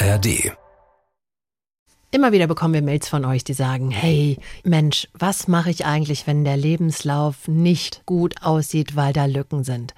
ARD. Immer wieder bekommen wir Mails von euch, die sagen, hey Mensch, was mache ich eigentlich, wenn der Lebenslauf nicht gut aussieht, weil da Lücken sind?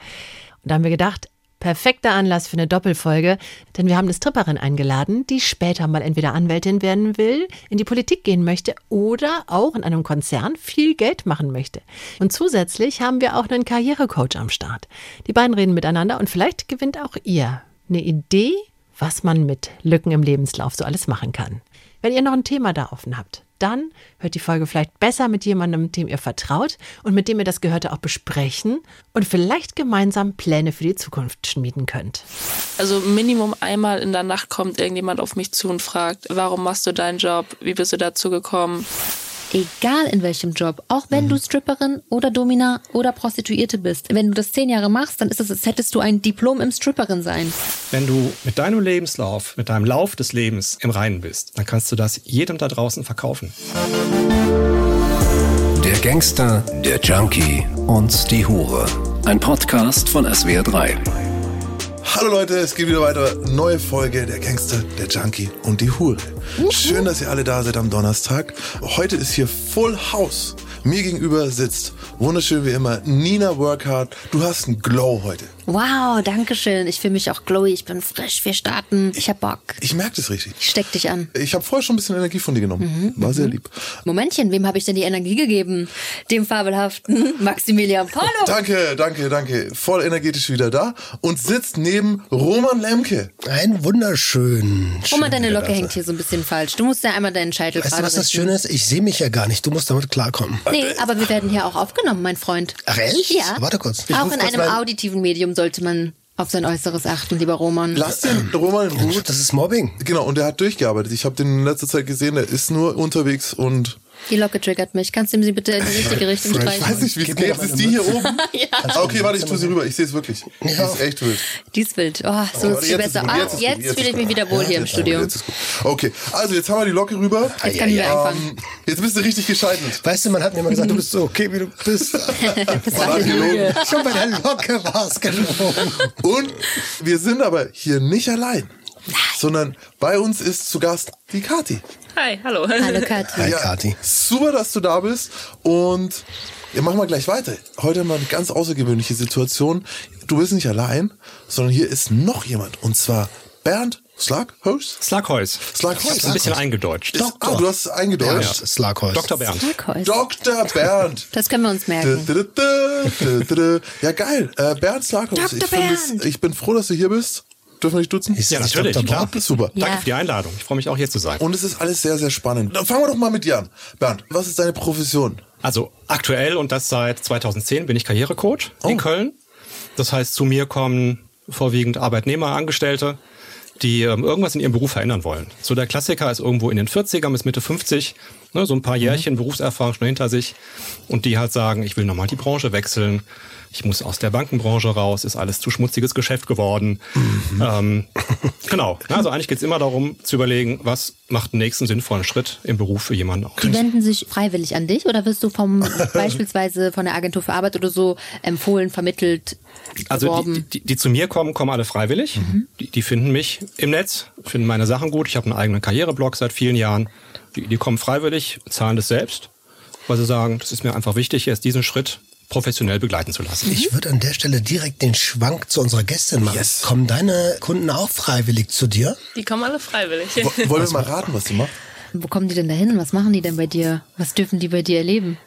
Und da haben wir gedacht, perfekter Anlass für eine Doppelfolge, denn wir haben eine Stripperin eingeladen, die später mal entweder Anwältin werden will, in die Politik gehen möchte oder auch in einem Konzern viel Geld machen möchte. Und zusätzlich haben wir auch einen Karrierecoach am Start. Die beiden reden miteinander und vielleicht gewinnt auch ihr eine Idee, was man mit Lücken im Lebenslauf so alles machen kann. Wenn ihr noch ein Thema da offen habt, dann hört die Folge vielleicht besser mit jemandem, dem ihr vertraut und mit dem ihr das Gehörte auch besprechen und vielleicht gemeinsam Pläne für die Zukunft schmieden könnt. Also Minimum einmal in der Nacht kommt irgendjemand auf mich zu und fragt, warum machst du deinen Job? Wie bist du dazu gekommen? Egal in welchem Job, auch wenn du Stripperin oder Domina oder Prostituierte bist. Wenn du das zehn Jahre machst, dann ist es, als hättest du ein Diplom im Stripperin sein. Wenn du mit deinem Lebenslauf, mit deinem Lauf des Lebens im Reinen bist, dann kannst du das jedem da draußen verkaufen. Der Gangster, der Junkie und die Hure. Ein Podcast von SWR3. Hallo Leute, es geht wieder weiter. Neue Folge der Gangster, der Junkie und die Hure. Schön, dass ihr alle da seid am Donnerstag. Heute ist hier Full House. Mir gegenüber sitzt, wunderschön wie immer, Nina Workhard. Du hast einen Glow heute. Wow, danke schön. Ich fühle mich auch glowy, ich bin frisch, wir starten. Ich hab Bock. Ich merke das richtig. Ich steck dich an. Ich habe vorher schon ein bisschen Energie von dir genommen. War sehr lieb. Momentchen, wem habe ich denn die Energie gegeben? Dem fabelhaften Maximilian Polo. Danke, danke, danke. Voll energetisch wieder da und sitzt neben Roman Lemke. Ein wunderschön. Guck mal, schön, deine Locke hängt hier so ein bisschen falsch. Du musst ja einmal deinen Scheitel Weißt du, was das. Schöne ist? Ich sehe mich ja gar nicht. Du musst damit klarkommen. Nee, aber wir werden hier auch aufgenommen, mein Freund. Ach echt? Ja. Warte kurz. Ich auch in kurz einem mein- auditiven Medium sollte man auf sein Äußeres achten, lieber Roman. Lass den Roman in Ruhe. Das ist Mobbing. Genau, und der hat durchgearbeitet. Ich habe den in letzter Zeit gesehen, der ist nur unterwegs und Die Locke triggert mich. Kannst du ihm sie bitte in die richtige Richtung ich streichen? weiß nicht, wie es geht. Ist die hier oben? Ah, okay, warte, ich tue sie rüber. Ich sehe es wirklich. Die Ja. ist echt wild. Die ist wild. Oh, so Oh, ist viel besser. Ah, jetzt jetzt fühle ich mich wieder wohl hier im Jetzt Studio. ist gut. Okay, also jetzt haben wir die Locke rüber. Jetzt können wir anfangen. Ähm, jetzt bist du richtig gescheitert. Weißt du, man hat mir immer gesagt, du bist so okay, wie du bist. Das war gelogen. Schon bei der Locke war es gelogen. Und wir sind aber hier nicht allein. Sondern bei uns ist zu Gast die Kati. Hi, hallo. Hallo Kathi. Hi, Kathi. Super, dass du da bist. Und ja, machen wir gleich weiter. Heute haben wir eine ganz außergewöhnliche Situation. Du bist nicht allein, sondern hier ist noch jemand. Und zwar Bernd Slughorst. Slughouse. Slughorst. Ich hab's ein bisschen eingedeutscht. Ist, ah, du hast es eingedeutscht. Ja, Slughorst. Dr. Bernd. Turquoise. Dr. Bernd. Das können wir uns merken. Ja, geil. Äh, Bernd. Dr. Ich, ich bin froh, dass du hier bist. Dürfen wir dich duzen? Ist Ja, das natürlich, klar. Super. Ja. Danke für die Einladung. Ich freue mich auch hier zu sein. Und es ist alles sehr, sehr spannend. Dann fangen wir doch mal mit dir an. Bernd, was ist deine Profession? Also aktuell und das seit 2010 bin ich Karrierecoach in Köln. Das heißt, zu mir kommen vorwiegend Arbeitnehmer, Angestellte, die ähm, irgendwas in ihrem Beruf verändern wollen. So der Klassiker ist irgendwo in den 40ern bis Mitte 50, ne, so ein paar Jährchen Berufserfahrung schon hinter sich und die halt sagen, ich will nochmal die Branche wechseln, ich muss aus der Bankenbranche raus, ist alles zu schmutziges Geschäft geworden. Ähm, genau, also eigentlich geht's immer darum zu überlegen, was macht den nächsten sinnvollen Schritt im Beruf für jemanden aus. Die wenden sich freiwillig an dich oder wirst du vom beispielsweise von der Agentur für Arbeit oder so empfohlen, vermittelt, Also die, die, die zu mir kommen, kommen alle freiwillig. Die, die finden mich im Netz, finden meine Sachen gut. Ich habe einen eigenen Karriereblog seit vielen Jahren. Die, die kommen freiwillig, zahlen das selbst, weil sie sagen, das ist mir einfach wichtig, jetzt diesen Schritt professionell begleiten zu lassen. Ich würde an der Stelle direkt den Schwank zu unserer Gästin machen. Kommen deine Kunden auch freiwillig zu dir? Die kommen alle freiwillig. Wo- Wollen wir mal raten, was du machst? Wo kommen die denn da hin? Was machen die denn bei dir? Was dürfen die bei dir erleben?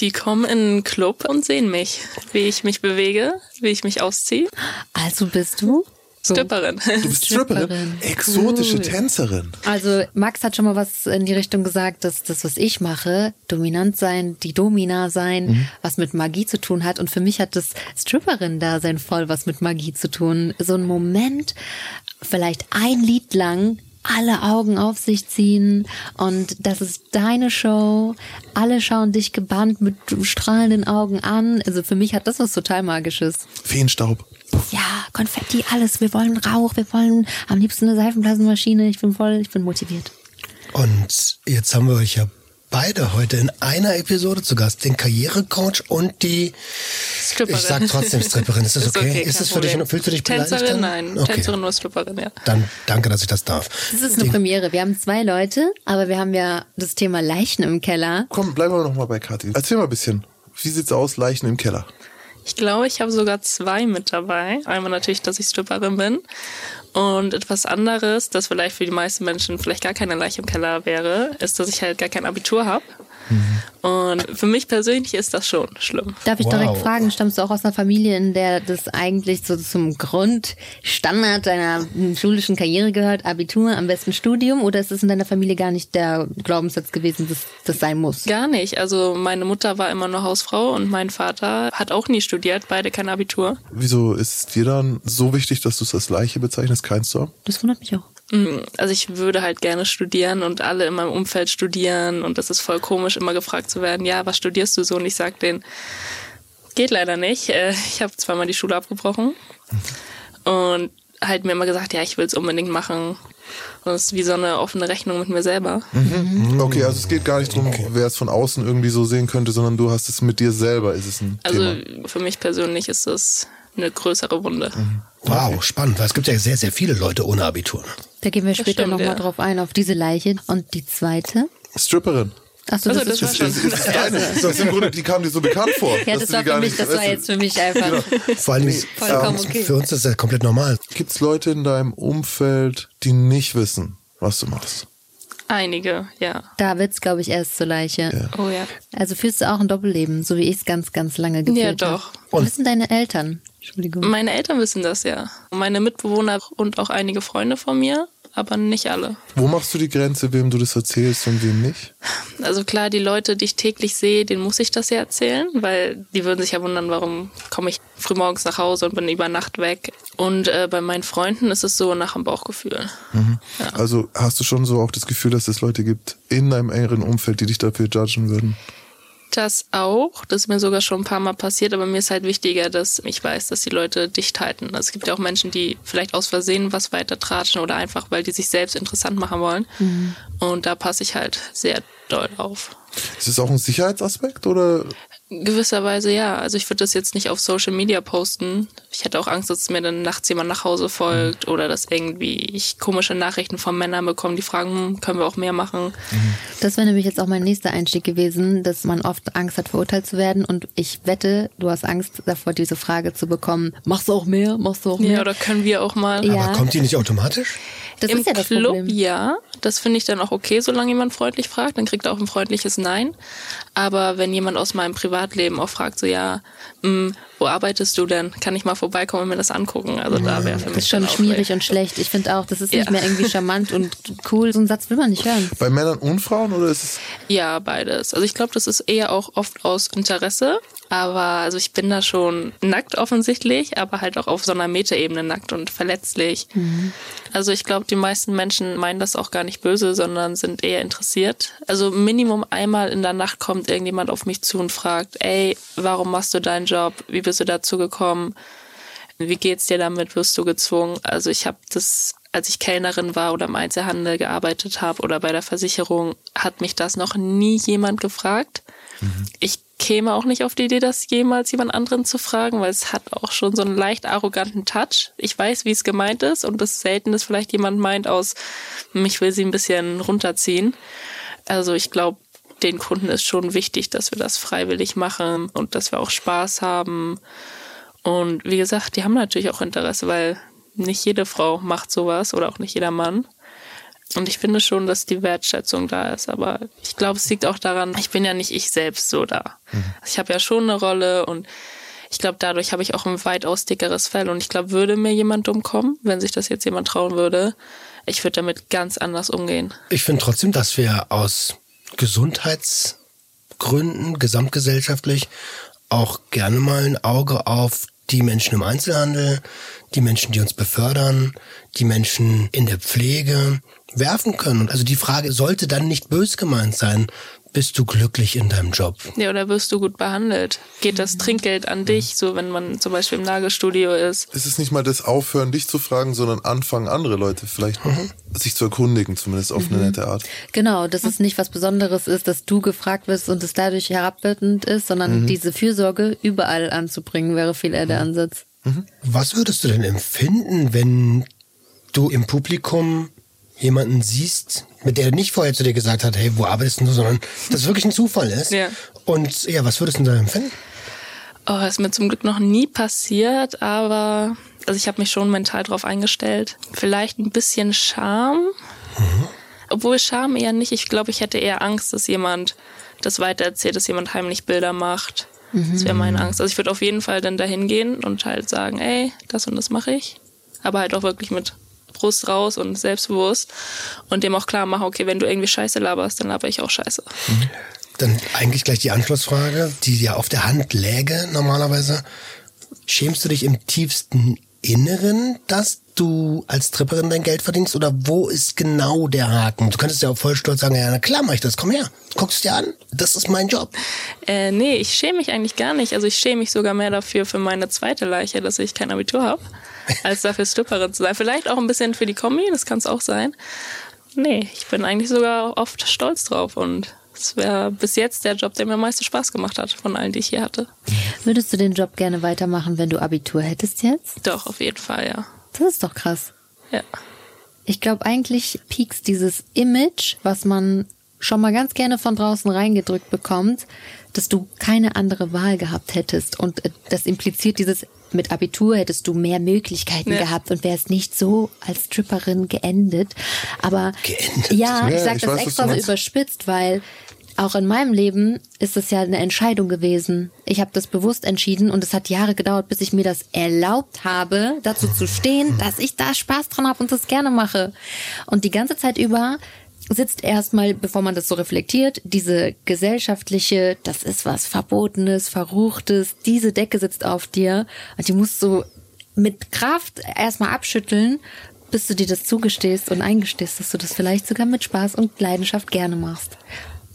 Die kommen in einen Club und sehen mich, wie ich mich bewege, wie ich mich ausziehe. Also bist du? So. Stripperin. Du bist Stripperin, Stripperin. exotische Cool. Tänzerin. Also Max hat schon mal was in die Richtung gesagt, dass das, was ich mache, dominant sein, die Domina sein, Mhm. was mit Magie zu tun hat. Und für mich hat das Stripperin-Dasein voll was mit Magie zu tun. So ein Moment, vielleicht ein Lied lang, alle Augen auf sich ziehen und das ist deine Show. Alle schauen dich gebannt mit strahlenden Augen an. Also für mich hat das was total Magisches. Feenstaub. Ja, Konfetti, alles. Wir wollen Rauch, wir wollen am liebsten eine Seifenblasenmaschine. Ich bin voll, ich bin motiviert. Und jetzt haben wir euch ja beide heute in einer Episode zu Gast, den Karrierecoach und die Stripperin. Ich sag trotzdem Stripperin. Ist das Ist okay? okay, ist das für dich, Problem. fühlst du dich beleidigt? Tänzerin? dann? Nein, Okay. Tänzerin nur Stripperin, ja. Dann danke, dass ich das darf. Das ist eine Premiere. Wir haben zwei Leute, aber wir haben ja das Thema Leichen im Keller. Komm, bleiben wir noch mal bei Kathi. Erzähl mal ein bisschen. Wie sieht's aus, Leichen im Keller? Ich glaube, ich habe sogar zwei mit dabei. Einmal natürlich, dass ich Stripperin bin. Und etwas anderes, das vielleicht für die meisten Menschen vielleicht gar keine Leiche im Keller wäre, ist, dass ich halt gar kein Abitur habe. Und für mich persönlich ist das schon schlimm. Darf ich Wow. direkt fragen, stammst du auch aus einer Familie, in der das eigentlich so zum Grundstandard deiner schulischen Karriere gehört, Abitur, am besten Studium, oder ist es in deiner Familie gar nicht der Glaubenssatz gewesen, dass das sein muss? Gar nicht. Also meine Mutter war immer nur Hausfrau und mein Vater hat auch nie studiert, beide kein Abitur. Wieso ist es dir dann so wichtig, dass du es als Leiche bezeichnest, keins zu haben? Das wundert mich auch. Mm, Also ich würde halt gerne studieren und alle in meinem Umfeld studieren und das ist voll komisch, immer gefragt zu werden, ja, was studierst du so? Und ich sag denen, geht leider nicht. Äh, Ich habe zweimal die Schule abgebrochen und halt mir immer gesagt, ja, ich will es unbedingt machen. Und das ist wie so eine offene Rechnung mit mir selber. Okay, also es geht gar nicht darum, wer es von außen irgendwie so sehen könnte, sondern du hast es mit dir selber, ist es ein Also Thema. für mich persönlich ist das eine größere Wunde. Wow, spannend, weil es gibt ja sehr, sehr viele Leute ohne Abitur. Da gehen wir später nochmal ja. drauf ein, auf diese Leiche. Und die zweite? Stripperin. Achso, Also, das, das ist Das schon ist deine. Das ist im Grunde, die kam dir so bekannt vor. Ja, das war für mich, das war jetzt für mich einfach. Vor allem Vollkommen ähm, okay. für uns ist das komplett normal. Gibt's Leute in deinem Umfeld, die nicht wissen, was du machst? Einige, ja. Da wird's, glaube ich, erst zur Leiche. Oh ja. Also führst du auch ein Doppelleben, so wie ich es ganz, ganz lange geführt Ja, habe. doch. Und wissen deine Eltern? Entschuldigung. Meine Eltern wissen das ja. Meine Mitbewohner und auch einige Freunde von mir, aber nicht alle. Wo machst du die Grenze, wem du das erzählst und wem nicht? Also klar, die Leute, die ich täglich sehe, denen muss ich das ja erzählen, weil die würden sich ja wundern, warum komme ich frühmorgens nach Hause und bin über Nacht weg. Und äh, bei meinen Freunden ist es so nach dem Bauchgefühl. Also hast du schon so auch das Gefühl, dass es Leute gibt in deinem engeren Umfeld, die dich dafür judgen würden? Das auch, das ist mir sogar schon ein paar Mal passiert, aber mir ist halt wichtiger, dass ich weiß, dass die Leute dicht halten. Also es gibt ja auch Menschen, die vielleicht aus Versehen was weiter tratschen oder einfach, weil die sich selbst interessant machen wollen. Und da passe ich halt sehr doll auf. Ist es auch ein Sicherheitsaspekt oder Gewisserweise ja. Also ich würde das jetzt nicht auf Social Media posten. Ich hätte auch Angst, dass mir dann nachts jemand nach Hause folgt oder dass irgendwie ich komische Nachrichten von Männern bekomme, die fragen, hm, können wir auch mehr machen. Das wäre nämlich jetzt auch mein nächster Einstieg gewesen, dass man oft Angst hat, verurteilt zu werden. Und ich wette, du hast Angst davor, diese Frage zu bekommen. Machst du auch mehr? Machst du auch mehr? Ja, oder können wir auch mal. Ja. Aber kommt die nicht automatisch? das Im ist ja das Club Problem. ja, das finde ich dann auch okay, solange jemand freundlich fragt, dann kriegt er auch ein freundliches Nein. Aber wenn jemand aus meinem Privatleben auch fragt, so ja, mh, wo arbeitest du denn? Kann ich mal vorbeikommen und mir das angucken? Also da wäre für mich Das ist schon weg. und schlecht. Ich finde auch, das ist nicht Ja. mehr irgendwie charmant und cool. So einen Satz will man nicht hören. bei Männern und Frauen oder ist es Ja, beides. Also ich glaube, das ist eher auch oft aus Interesse. Aber also ich bin da schon nackt offensichtlich, aber halt auch auf so einer Metaebene nackt und verletzlich. Also ich glaube, die meisten Menschen meinen das auch gar nicht böse, sondern sind eher interessiert. Also Minimum einmal in der Nacht kommt irgendjemand auf mich zu und fragt, ey, warum machst du deinen Job? Wie bist du dazu gekommen? Wie geht's dir damit? Wirst du gezwungen? Also ich habe das, als ich Kellnerin war oder im Einzelhandel gearbeitet habe oder bei der Versicherung, hat mich das noch nie jemand gefragt. Ich käme auch nicht auf die Idee, das jemals jemand anderen zu fragen, weil es hat auch schon so einen leicht arroganten Touch. Ich weiß, wie es gemeint ist und ist selten, dass vielleicht jemand meint aus, mich will sie ein bisschen runterziehen. Also ich glaube, den Kunden ist schon wichtig, dass wir das freiwillig machen und dass wir auch Spaß haben. Und wie gesagt, die haben natürlich auch Interesse, weil nicht jede Frau macht sowas oder auch nicht jeder Mann. Und ich finde schon, dass die Wertschätzung da ist. Aber ich glaube, es liegt auch daran, ich bin ja nicht ich selbst so da. Also ich habe ja schon eine Rolle und ich glaube, dadurch habe ich auch ein weitaus dickeres Fell. Und ich glaube, würde mir jemand dumm kommen, wenn sich das jetzt jemand trauen würde, ich würde damit ganz anders umgehen. Ich finde trotzdem, dass wir aus Gesundheitsgründen, gesamtgesellschaftlich, auch gerne mal ein Auge auf die Menschen im Einzelhandel, die Menschen, die uns befördern, die Menschen in der Pflege werfen können. Also die Frage sollte dann nicht bös gemeint sein. Bist du glücklich in deinem Job? Ja, oder wirst du gut behandelt? Geht das Trinkgeld an dich, so wenn man zum Beispiel im Nagelstudio ist? Es ist nicht mal das Aufhören, dich zu fragen, sondern anfangen, andere Leute vielleicht sich zu erkundigen, zumindest auf eine nette Art. Genau, dass es nicht was Besonderes ist, dass du gefragt wirst und es dadurch herabwertend ist, sondern diese Fürsorge überall anzubringen, wäre viel eher der Ansatz. Was würdest du denn empfinden, wenn du im Publikum jemanden siehst, mit der nicht vorher zu dir gesagt hat, hey, wo arbeitest du, sondern das wirklich ein Zufall ist? Ja. Und ja, was würdest du da empfinden? Oh, ist mir zum Glück noch nie passiert, aber also ich habe mich schon mental drauf eingestellt. Vielleicht ein bisschen Scham. Obwohl Scham eher nicht. Ich glaube, ich hätte eher Angst, dass jemand das weitererzählt, dass jemand heimlich Bilder macht. Das wäre meine Angst. Also ich würde auf jeden Fall dann dahin gehen und halt sagen, ey, das und das mache ich. Aber halt auch wirklich mit Brust raus und selbstbewusst und dem auch klar machen, okay, wenn du irgendwie Scheiße laberst, dann laber ich auch Scheiße. Dann eigentlich gleich die Anschlussfrage, die ja auf der Hand läge normalerweise. Schämst du dich im tiefsten Inneren, dass du als Tripperin dein Geld verdienst? Oder wo ist genau der Haken? Du könntest ja auch voll stolz sagen, ja, na klar mach ich das, komm her, guckst es dir an, das ist mein Job. Äh, nee, ich schäme mich eigentlich gar nicht. Also ich schäme mich sogar mehr dafür für meine zweite Leiche, dass ich kein Abitur habe, als dafür Stripperin zu sein. Vielleicht auch ein bisschen für die Kombi, das kann es auch sein. Nee, ich bin eigentlich sogar oft stolz drauf und es wäre bis jetzt der Job, der mir am meisten Spaß gemacht hat von allen, die ich hier hatte. Würdest du den Job gerne weitermachen, wenn du Abitur hättest jetzt? Doch, auf jeden Fall, ja. Das ist doch krass. Ja. Ich glaube, eigentlich piekst dieses Image, was man schon mal ganz gerne von draußen reingedrückt bekommt, dass du keine andere Wahl gehabt hättest. Und äh, das impliziert dieses, mit Abitur hättest du mehr Möglichkeiten Ja. gehabt und wärst nicht so als Stripperin geendet. Aber Geendet? ja, ich Ja, sag ich das weiß, extra so überspitzt, weil auch in meinem Leben ist es ja eine Entscheidung gewesen. Ich habe das bewusst entschieden und es hat Jahre gedauert, bis ich mir das erlaubt habe, dazu zu stehen, dass ich da Spaß dran habe und das gerne mache. Und die ganze Zeit über sitzt erstmal, bevor man das so reflektiert, diese gesellschaftliche, das ist was Verbotenes, Verruchtes, diese Decke sitzt auf dir und die musst du mit Kraft erstmal abschütteln, bis du dir das zugestehst und eingestehst, dass du das vielleicht sogar mit Spaß und Leidenschaft gerne machst.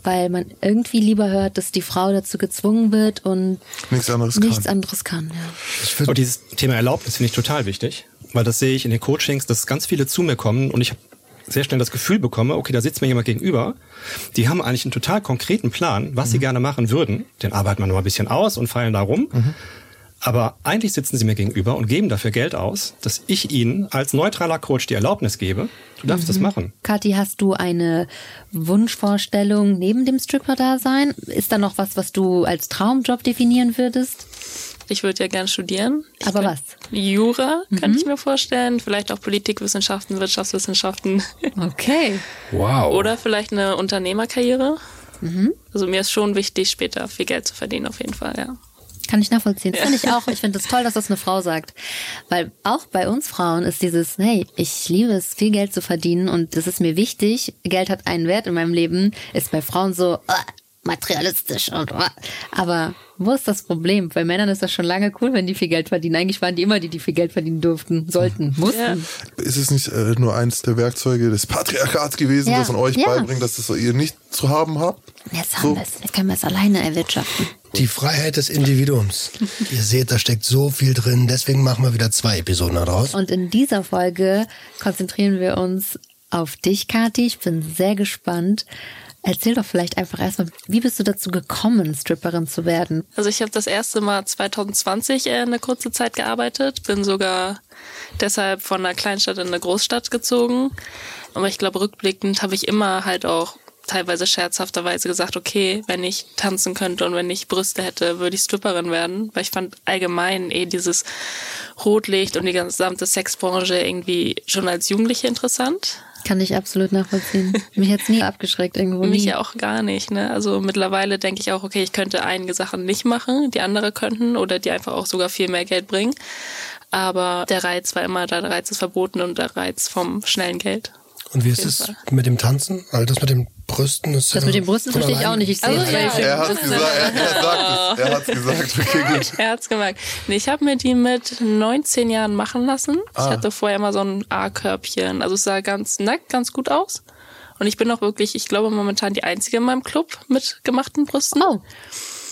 Weil man irgendwie lieber hört, dass die Frau dazu gezwungen wird und Nichts anderes nichts kann. anderes kann. Ja. Und dieses Thema Erlaubnis finde ich total wichtig, weil das sehe ich in den Coachings, dass ganz viele zu mir kommen und ich habe sehr schnell das Gefühl bekomme, okay, da sitzt mir jemand gegenüber, die haben eigentlich einen total konkreten Plan, was sie gerne machen würden. Den arbeiten wir mal ein bisschen aus und feilen da rum. Aber eigentlich sitzen sie mir gegenüber und geben dafür Geld aus, dass ich ihnen als neutraler Coach die Erlaubnis gebe, du darfst das machen. Kathi, hast du eine Wunschvorstellung neben dem Stripper-Dasein? Ist da noch was, was du als Traumjob definieren würdest? Ich würde ja gern studieren. Ich Aber was? Jura, könnte ich mir vorstellen. Vielleicht auch Politikwissenschaften, Wirtschaftswissenschaften. Okay. Wow. Oder vielleicht eine Unternehmerkarriere. Also mir ist schon wichtig, später viel Geld zu verdienen, auf jeden Fall, ja. Kann ich nachvollziehen. Finde ich auch. Ich finde es toll, dass das eine Frau sagt. Weil auch bei uns Frauen ist dieses, hey, ich liebe es, viel Geld zu verdienen und das ist mir wichtig. Geld hat einen Wert in meinem Leben. Ist bei Frauen so materialistisch und äh. aber wo ist das Problem? Bei Männern ist das schon lange cool, wenn die viel Geld verdienen. Eigentlich waren die immer die, die viel Geld verdienen durften, sollten, mussten. Ja. Ist es nicht äh, nur eins der Werkzeuge des Patriarchats gewesen, Ja, das man euch ja. beibringt, dass das ihr nicht zu haben habt? Jetzt haben So. wir es. Jetzt können wir es alleine erwirtschaften. Die Freiheit des Individuums. Ihr seht, da steckt so viel drin, deswegen machen wir wieder zwei Episoden daraus. Und in dieser Folge konzentrieren wir uns auf dich, Kathi. Ich bin sehr gespannt. Erzähl doch vielleicht einfach erstmal, wie bist du dazu gekommen, Stripperin zu werden? Also ich habe das erste Mal 2020 äh, eine kurze Zeit gearbeitet, bin sogar deshalb von einer Kleinstadt in eine Großstadt gezogen. Aber ich glaube, rückblickend habe ich immer halt auch teilweise scherzhafterweise gesagt, okay, wenn ich tanzen könnte und wenn ich Brüste hätte, würde ich Stripperin werden, weil ich fand allgemein eh dieses Rotlicht und die gesamte Sexbranche irgendwie schon als Jugendliche interessant. Kann ich absolut nachvollziehen. Mich hat's nie abgeschreckt irgendwo. Mich Nie. ja auch gar nicht. Ne? Also mittlerweile denke ich auch, okay, ich könnte einige Sachen nicht machen, die andere könnten oder die einfach auch sogar viel mehr Geld bringen. Aber der Reiz war immer da, der Reiz ist verboten und der Reiz vom schnellen Geld. Und wie ist es mit dem Tanzen? Weil das mit den Brüsten ist Das ja mit den Brüsten verstehe ich auch nicht. Ich sehe Also, es ja. gleich. Er hat's gesagt, er, er sagt es. Er hat's gesagt. Okay, gut. Er hat's gemerkt. Nee, ich habe mir die mit 19 Jahren machen lassen. Ich hatte vorher immer so ein A-Körbchen. Also es sah ganz nackt, ganz gut aus. Und ich bin auch wirklich, ich glaube, momentan die Einzige in meinem Club mit gemachten Brüsten. Oh.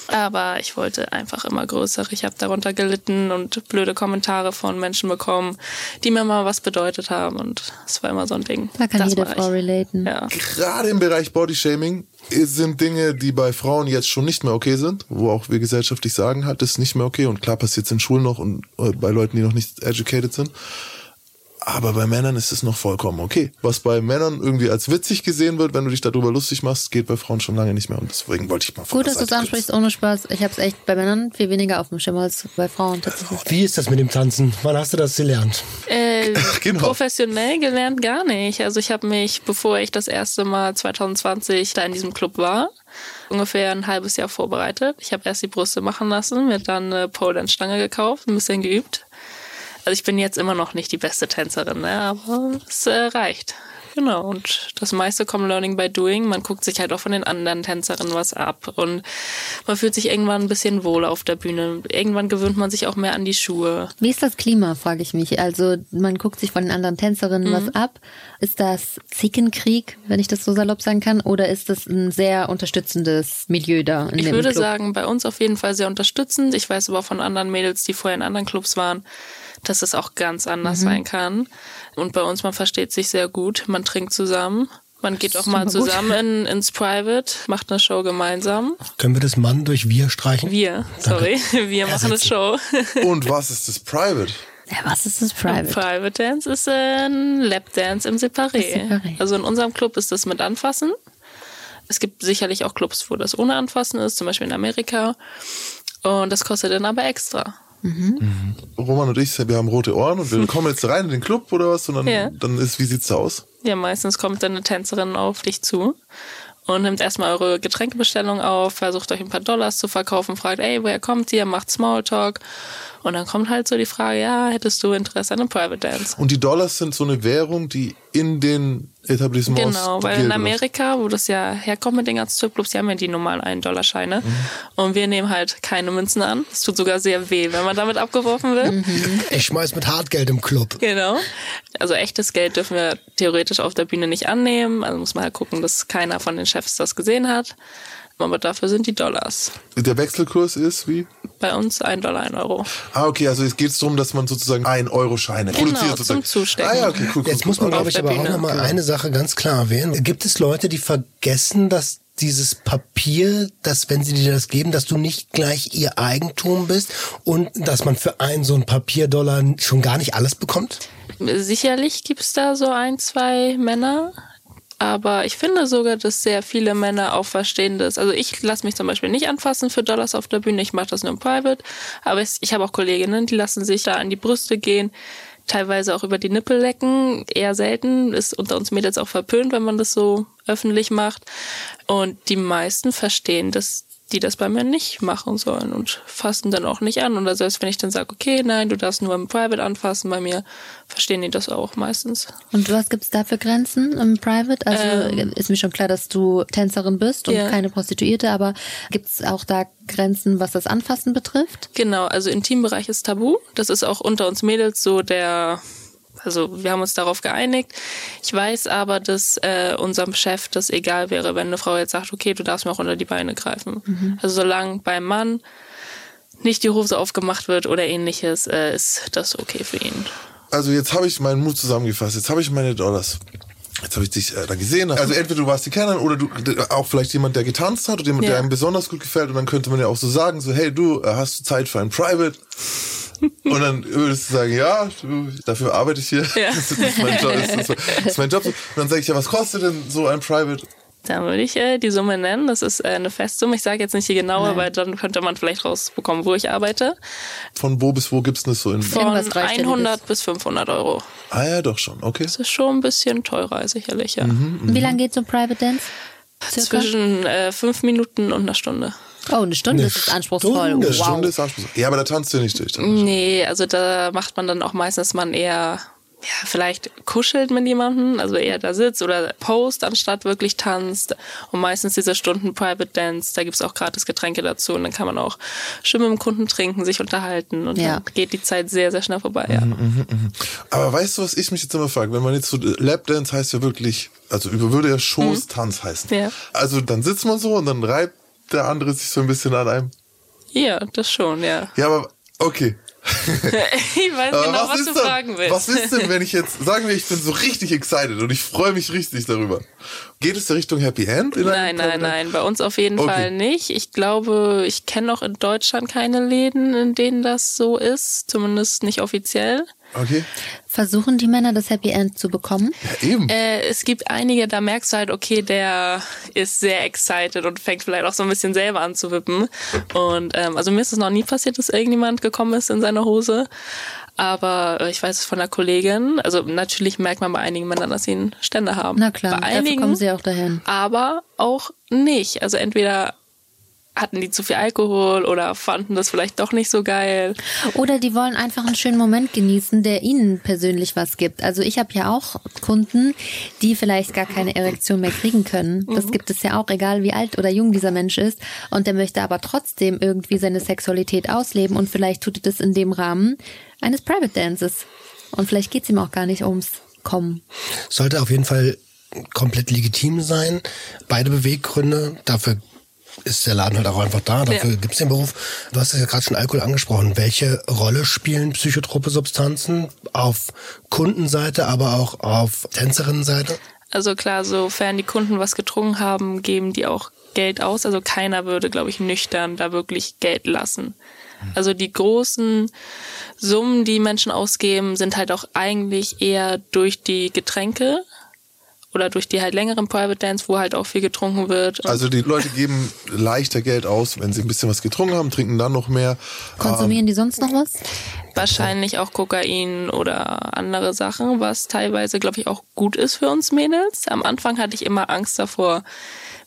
Aber ich wollte einfach immer größere. Ich habe darunter gelitten und blöde Kommentare von Menschen bekommen, die mir mal was bedeutet haben. Und es war immer so ein Ding. Da kann Das jede Frau ich. relaten. Ja. Gerade im Bereich Bodyshaming sind Dinge, die bei Frauen jetzt schon nicht mehr okay sind, wo auch wir gesellschaftlich sagen, halt, das ist nicht mehr okay. Und klar passiert es in Schulen noch und äh, bei Leuten, die noch nicht educated sind. Aber bei Männern ist es noch vollkommen okay. Was bei Männern irgendwie als witzig gesehen wird, wenn du dich darüber lustig machst, geht bei Frauen schon lange nicht mehr. Und deswegen wollte ich mal Gut, dass du es ansprichst, ohne Spaß. Ich habe es echt bei Männern viel weniger auf dem Schirm als bei Frauen tatsächlich. Wie ist das mit dem Tanzen? Wann hast du das gelernt? Äh, genau. Professionell gelernt gar nicht. Also ich habe mich, bevor ich das erste Mal 2020 da in diesem Club war, ungefähr ein halbes Jahr vorbereitet. Ich habe erst die Brüste machen lassen, mir dann eine Pole Dance Stange gekauft, ein bisschen geübt. Also ich bin jetzt immer noch nicht die beste Tänzerin, ne? aber es äh, reicht. Genau, und das meiste kommt Learning by Doing. Man guckt sich halt auch von den anderen Tänzerinnen was ab und man fühlt sich irgendwann ein bisschen wohler auf der Bühne. Irgendwann gewöhnt man sich auch mehr an die Schuhe. Wie ist das Klima, frage ich mich. Also man guckt sich von den anderen Tänzerinnen was ab. Ist das Zickenkrieg, wenn ich das so salopp sagen kann, oder ist das ein sehr unterstützendes Milieu da in Ich würde Club? sagen, bei uns auf jeden Fall sehr unterstützend. Ich weiß aber von anderen Mädels, die vorher in anderen Clubs waren, dass es auch ganz anders Mhm. sein kann. Und bei uns, man versteht sich sehr gut, man trinkt zusammen. Man geht auch mal zusammen in, ins Private, macht eine Show gemeinsam. Können wir das Mann durch wir streichen? Wir, sorry, wir machen eine Show. Und was ist das Private? Ja, was ist das Private? Private Dance ist ein Lapdance im Separé. Separé. Also in unserem Club ist das mit Anfassen. Es gibt sicherlich auch Clubs, wo das ohne Anfassen ist, zum Beispiel in Amerika. Und das kostet dann aber extra. Roman und ich, wir haben rote Ohren und wir kommen jetzt rein in den Club oder was? Und dann, Ja. dann ist, wie sieht's da aus? Ja, meistens kommt dann eine Tänzerin auf dich zu und nimmt erstmal eure Getränkebestellung auf, versucht euch ein paar Dollars zu verkaufen, fragt, ey, woher kommt ihr, macht Smalltalk. Und dann kommt halt so die Frage, ja, hättest du Interesse an einem Private Dance? Und die Dollars sind so eine Währung, die in den Etablissements Genau, weil in? Amerika, wo das ja herkommt mit den ganzen Stripclubs, die haben ja die normalen 1-Dollar-Scheine. Mhm. Und wir nehmen halt keine Münzen an. Es tut sogar sehr weh, wenn man damit abgeworfen wird. Ich schmeiß mit Hartgeld im Club. Genau. Also echtes Geld dürfen wir theoretisch auf der Bühne nicht annehmen. Also muss man halt gucken, dass keiner von den Chefs das gesehen hat. Aber dafür sind die Dollars. Der Wechselkurs ist wie? Bei uns ein Dollar, ein Euro. Ah, okay, also es geht darum, dass man sozusagen 1-Euro-Scheine Genau, produziert. zum sozusagen. Zustecken. Ah ja, okay, cool. cool Jetzt muss man, glaube ich, aber auch Bühne. noch mal eine Sache ganz klar erwähnen. Gibt es Leute, die vergessen, dass dieses Papier, dass wenn sie dir das geben, dass du nicht gleich ihr Eigentum bist und dass man für einen so einen Papierdollar schon gar nicht alles bekommt? Sicherlich gibt's da so ein, zwei Männer. Aber ich finde sogar, dass sehr viele Männer auch verstehen das. Also ich lasse mich zum Beispiel nicht anfassen für Dollars auf der Bühne. Ich mache das nur im Private. Aber ich, ich habe auch Kolleginnen, die lassen sich da an die Brüste gehen. Teilweise auch über die Nippel lecken. Eher selten. Ist unter uns Mädels auch verpönt, wenn man das so öffentlich macht. Und die meisten verstehen, dass die das bei mir nicht machen sollen und fassen dann auch nicht an. Oder selbst wenn ich dann sage, okay, nein, du darfst nur im Private anfassen, bei mir verstehen die das auch meistens. Und was gibt's da für Grenzen im Private? Also ist mir schon klar, dass du Tänzerin bist und Ähm. Ja. keine Prostituierte, aber gibt's auch da Grenzen, was das Anfassen betrifft? Genau, also Intimbereich ist tabu. Das ist auch unter uns Mädels so der, also wir haben uns darauf geeinigt. Ich weiß aber, dass äh, unserem Chef das egal wäre, wenn eine Frau jetzt sagt, okay, du darfst mir auch unter die Beine greifen. Also solange beim Mann nicht die Hose aufgemacht wird oder ähnliches, äh, ist das okay für ihn. Also jetzt habe ich meinen Mut zusammengefasst. Jetzt habe ich meine Dollars. Jetzt habe ich dich äh, da gesehen. Also entweder du warst die Kennerin oder du auch vielleicht jemand, der getanzt hat oder jemand, der Ja. einem besonders gut gefällt. Und dann könnte man ja auch so sagen, so hey du, äh, hast du Zeit für ein Private? Und dann würdest du sagen, ja, dafür arbeite ich hier. Ja. Das ist mein Job. Das ist, das ist mein Job. Und dann sage ich, ja, was kostet denn so ein Private? Dann würde ich äh, die Summe nennen. Das ist äh, eine Festsumme. Ich sage jetzt nicht die genaue, weil dann könnte man vielleicht rausbekommen, wo ich arbeite. Von wo bis wo gibt's denn das so in? Von Irgendwas Dreistelliges. 100 bis 500 Euro. Ah ja, doch schon. Okay. Das ist schon ein bisschen teurer, sicherlich, ja. Wie lange geht so ein Private Dance? Circa? Zwischen äh, fünf Minuten und einer Stunde. Oh, eine Stunde Eine ist anspruchsvoll. Stunde. Eine Wow. Stunde ist anspruchsvoll. Ja, aber da tanzt du nicht durch. Nee, also da macht man dann auch meistens man eher ja, vielleicht kuschelt mit jemandem, also eher da sitzt oder post, anstatt wirklich tanzt. Und meistens diese Stunden Private Dance, da gibt's auch gratis Getränke dazu und dann kann man auch schön mit dem Kunden trinken, sich unterhalten und Ja. dann geht die Zeit sehr, sehr schnell vorbei. Ja. Aber weißt du, was ich mich jetzt immer frage? Wenn man jetzt so, Lapdance heißt ja wirklich, also würde ja Schoßtanz heißen. Ja. Also dann sitzt man so und dann reibt der andere sich so ein bisschen an einem. ja, das schon, ja. Ja, aber okay. Ich weiß Aber genau, was, ist du denn, fragen willst. Was ist denn, wenn ich jetzt, sagen wir, ich bin so richtig excited und ich freue mich richtig darüber. Geht es in Richtung Happy End? in Nein, nein, nein, bei uns auf jeden Okay. Fall nicht. Ich glaube, ich kenne noch in Deutschland keine Läden, in denen das so ist, zumindest nicht offiziell. Okay. Versuchen die Männer das Happy End zu bekommen? Ja, eben. Äh, es gibt einige, da merkst du halt, okay, der ist sehr excited und fängt vielleicht auch so ein bisschen selber an zu wippen. Und ähm, also mir ist es noch nie passiert, dass irgendjemand gekommen ist in seine Hose. Aber äh, ich weiß es von einer Kollegin. Also natürlich merkt man bei einigen Männern, dass sie einen Ständer haben. Na klar, bei einigen, kommen sie auch dahin. aber auch nicht. Also entweder hatten die zu viel Alkohol oder fanden das vielleicht doch nicht so geil. Oder die wollen einfach einen schönen Moment genießen, der ihnen persönlich was gibt. Also ich habe ja auch Kunden, die vielleicht gar keine Erektion mehr kriegen können. Das gibt es ja auch, egal wie alt oder jung dieser Mensch ist. Und der möchte aber trotzdem irgendwie seine Sexualität ausleben und vielleicht tut er das in dem Rahmen eines Private Dances. Und vielleicht geht's ihm auch gar nicht ums Kommen. Sollte auf jeden Fall komplett legitim sein. Beide Beweggründe. Dafür ist der Laden halt auch einfach da. Dafür Ja. gibt's den Beruf. Du hast ja gerade schon Alkohol angesprochen. Welche Rolle spielen psychotrope Substanzen auf Kundenseite, aber auch auf Tänzerinnenseite? Also klar, sofern die Kunden was getrunken haben, geben die auch Geld aus. Also keiner würde, glaube ich, nüchtern da wirklich Geld lassen. Also die großen Summen, die Menschen ausgeben, sind halt auch eigentlich eher durch die Getränke oder durch die halt längeren Private Dance, wo halt auch viel getrunken wird. Also die Leute geben leichter Geld aus, wenn sie ein bisschen was getrunken haben, trinken dann noch mehr. Konsumieren die sonst noch was? wahrscheinlich auch Kokain oder andere Sachen, was teilweise, glaube ich, auch gut ist für uns Mädels. Am Anfang hatte ich immer Angst davor,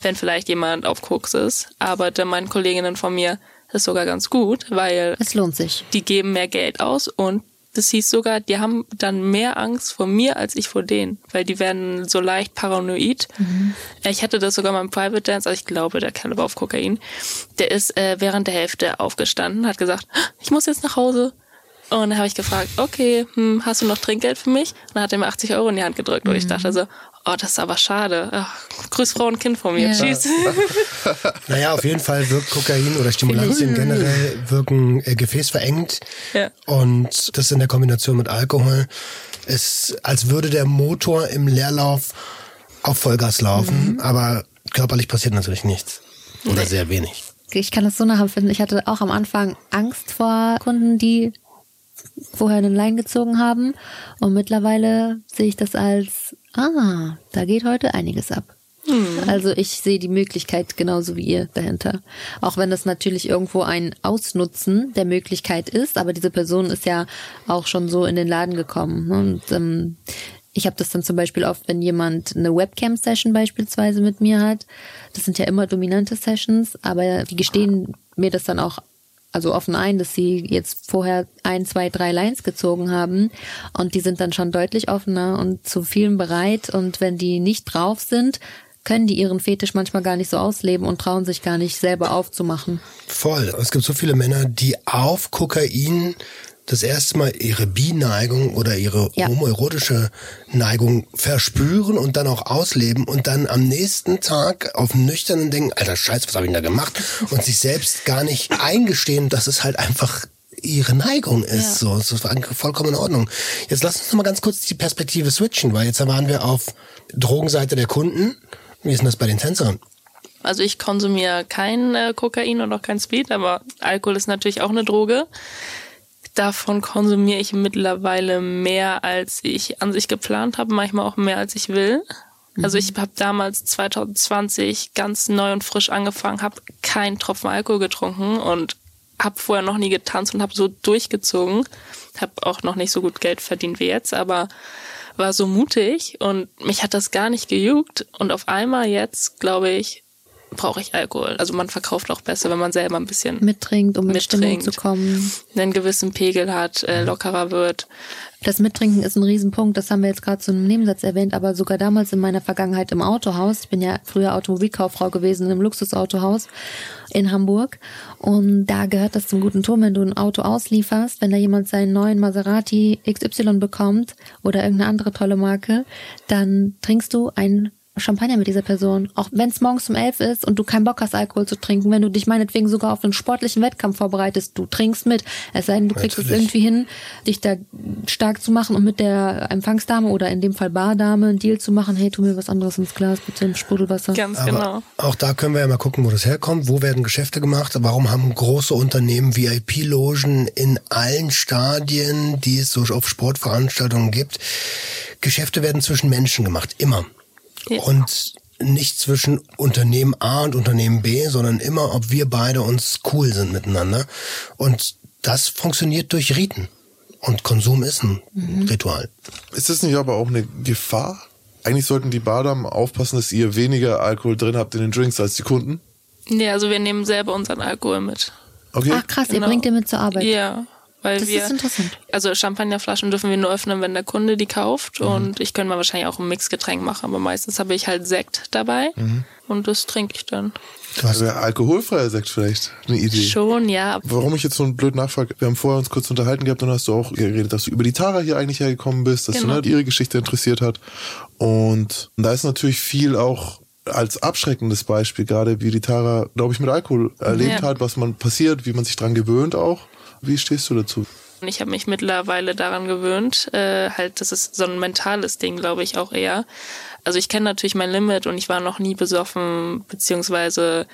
wenn vielleicht jemand auf Koks ist. Aber dann meinen Kolleginnen von mir, das ist sogar ganz gut, weil Es lohnt sich. die geben mehr Geld aus und das hieß sogar, die haben dann mehr Angst vor mir als ich vor denen, weil die werden so leicht paranoid. Ich hatte das sogar beim Private Dance, also ich glaube, der Kerl war auf Kokain. Der ist äh, während der Hälfte aufgestanden, hat gesagt, ich muss jetzt nach Hause. Und dann habe ich gefragt, okay, hm, hast du noch Trinkgeld für mich? Und dann hat er mir 80 Euro in die Hand gedrückt und ich dachte so, oh, das ist aber schade. Ach, grüß Frau und Kind von mir. Ja. Tschüss. Naja, auf jeden Fall wirkt Kokain oder Stimulantien generell wirken äh, gefäßverengend. Ja. Und das in der Kombination mit Alkohol ist, als würde der Motor im Leerlauf auf Vollgas laufen, aber körperlich passiert natürlich nichts. Oder sehr wenig. Ich kann das so nachempfinden. Ich hatte auch am Anfang Angst vor Kunden, die vorher einen Line gezogen haben. Und mittlerweile sehe ich das als, ah, da geht heute einiges ab. Also ich sehe die Möglichkeit genauso wie ihr dahinter. Auch wenn das natürlich irgendwo ein Ausnutzen der Möglichkeit ist, aber diese Person ist ja auch schon so in den Laden gekommen. Und ähm, ich habe das dann zum Beispiel oft, wenn jemand eine Webcam-Session beispielsweise mit mir hat. Das sind ja immer dominante Sessions, aber die gestehen mir das dann auch also offen ein, dass sie jetzt vorher ein, zwei, drei Lines gezogen haben und die sind dann schon deutlich offener und zu vielem bereit und wenn die nicht drauf sind, können die ihren Fetisch manchmal gar nicht so ausleben und trauen sich gar nicht selber aufzumachen. Voll. Es gibt so viele Männer, die auf Kokain das erste Mal ihre Bi-Neigung oder ihre Ja. homoerotische Neigung verspüren und dann auch ausleben und dann am nächsten Tag auf dem nüchternen denken, alter Scheiße, was habe ich denn da gemacht? Und sich selbst gar nicht eingestehen, dass es halt einfach ihre Neigung ist. So, es ist vollkommen in Ordnung. Jetzt lass uns noch mal ganz kurz die Perspektive switchen, weil jetzt waren wir auf Drogenseite der Kunden. Wie ist denn das bei den Tänzern? Also ich konsumiere kein äh, Kokain und auch kein Speed, aber Alkohol ist natürlich auch eine Droge. Davon konsumiere ich mittlerweile mehr, als ich an sich geplant habe, manchmal auch mehr, als ich will. Also ich habe damals 2020 ganz neu und frisch angefangen, habe keinen Tropfen Alkohol getrunken und habe vorher noch nie getanzt und habe so durchgezogen. Habe auch noch nicht so gut Geld verdient wie jetzt, aber war so mutig und mich hat das gar nicht gejuckt. Und auf einmal jetzt, glaube ich, brauche ich Alkohol. Also man verkauft auch besser, wenn man selber ein bisschen Mittrinkt, um Stimmung Mittrinkt. zu kommen. einen gewissen Pegel hat, äh, lockerer wird. Das Mittrinken ist ein Riesenpunkt, das haben wir jetzt gerade zu einem Nebensatz erwähnt, aber sogar damals in meiner Vergangenheit im Autohaus, ich bin ja früher Automobilkauffrau gewesen einem Luxusautohaus in Hamburg und da gehört das zum guten Ton, wenn du ein Auto auslieferst, wenn da jemand seinen neuen Maserati XY bekommt oder irgendeine andere tolle Marke, dann trinkst du einen Champagner mit dieser Person. Auch wenn es morgens um elf ist und du keinen Bock hast, Alkohol zu trinken, wenn du dich meinetwegen sogar auf einen sportlichen Wettkampf vorbereitest, du trinkst mit. Es sei denn, du kriegst es Natürlich. irgendwie hin, dich da stark zu machen und mit der Empfangsdame oder in dem Fall Bardame einen Deal zu machen, hey, tu mir was anderes ins Glas, bitte im Sprudelwasser. Ganz Aber genau. auch da können wir ja mal gucken, wo das herkommt. Wo werden Geschäfte gemacht? Warum haben große Unternehmen VIP-Logen in allen Stadien, die es so auf Sportveranstaltungen gibt? Geschäfte werden zwischen Menschen gemacht, immer. Ja. Und nicht zwischen Unternehmen A und Unternehmen B, sondern immer, ob wir beide uns cool sind miteinander. Und das funktioniert durch Riten. Und Konsum ist ein Ritual. Ist das nicht aber auch eine Gefahr? Eigentlich sollten die Bardamen aufpassen, dass ihr weniger Alkohol drin habt in den Drinks als die Kunden. Nee, also wir nehmen selber unseren Alkohol mit. Okay. Ach krass, ihr Genau. bringt den mit zur Arbeit. Ja, weil Das wir. ist interessant. Also Champagnerflaschen dürfen wir nur öffnen, wenn der Kunde die kauft. Mhm. Und ich könnte mal wahrscheinlich auch ein Mixgetränk machen, aber meistens habe ich halt Sekt dabei Mhm. und das trinke ich dann. Wäre alkoholfreier Sekt vielleicht eine Idee. Schon, ja. Warum ich jetzt so ein blöd nachfrage, wir haben vorher uns kurz unterhalten gehabt und hast du auch geredet, dass du über die Tara hier eigentlich hergekommen bist, dass Genau. du ne, ihre Geschichte interessiert hat. Und da ist natürlich viel auch als abschreckendes Beispiel, gerade wie die Tara, glaube ich, mit Alkohol erlebt Ja. hat, was man passiert, wie man sich dran gewöhnt auch. Wie stehst du dazu? Ich habe mich mittlerweile daran gewöhnt, äh, halt, das ist so ein mentales Ding, glaube ich, auch eher. Also ich kenne natürlich mein Limit und ich war noch nie besoffen, beziehungsweise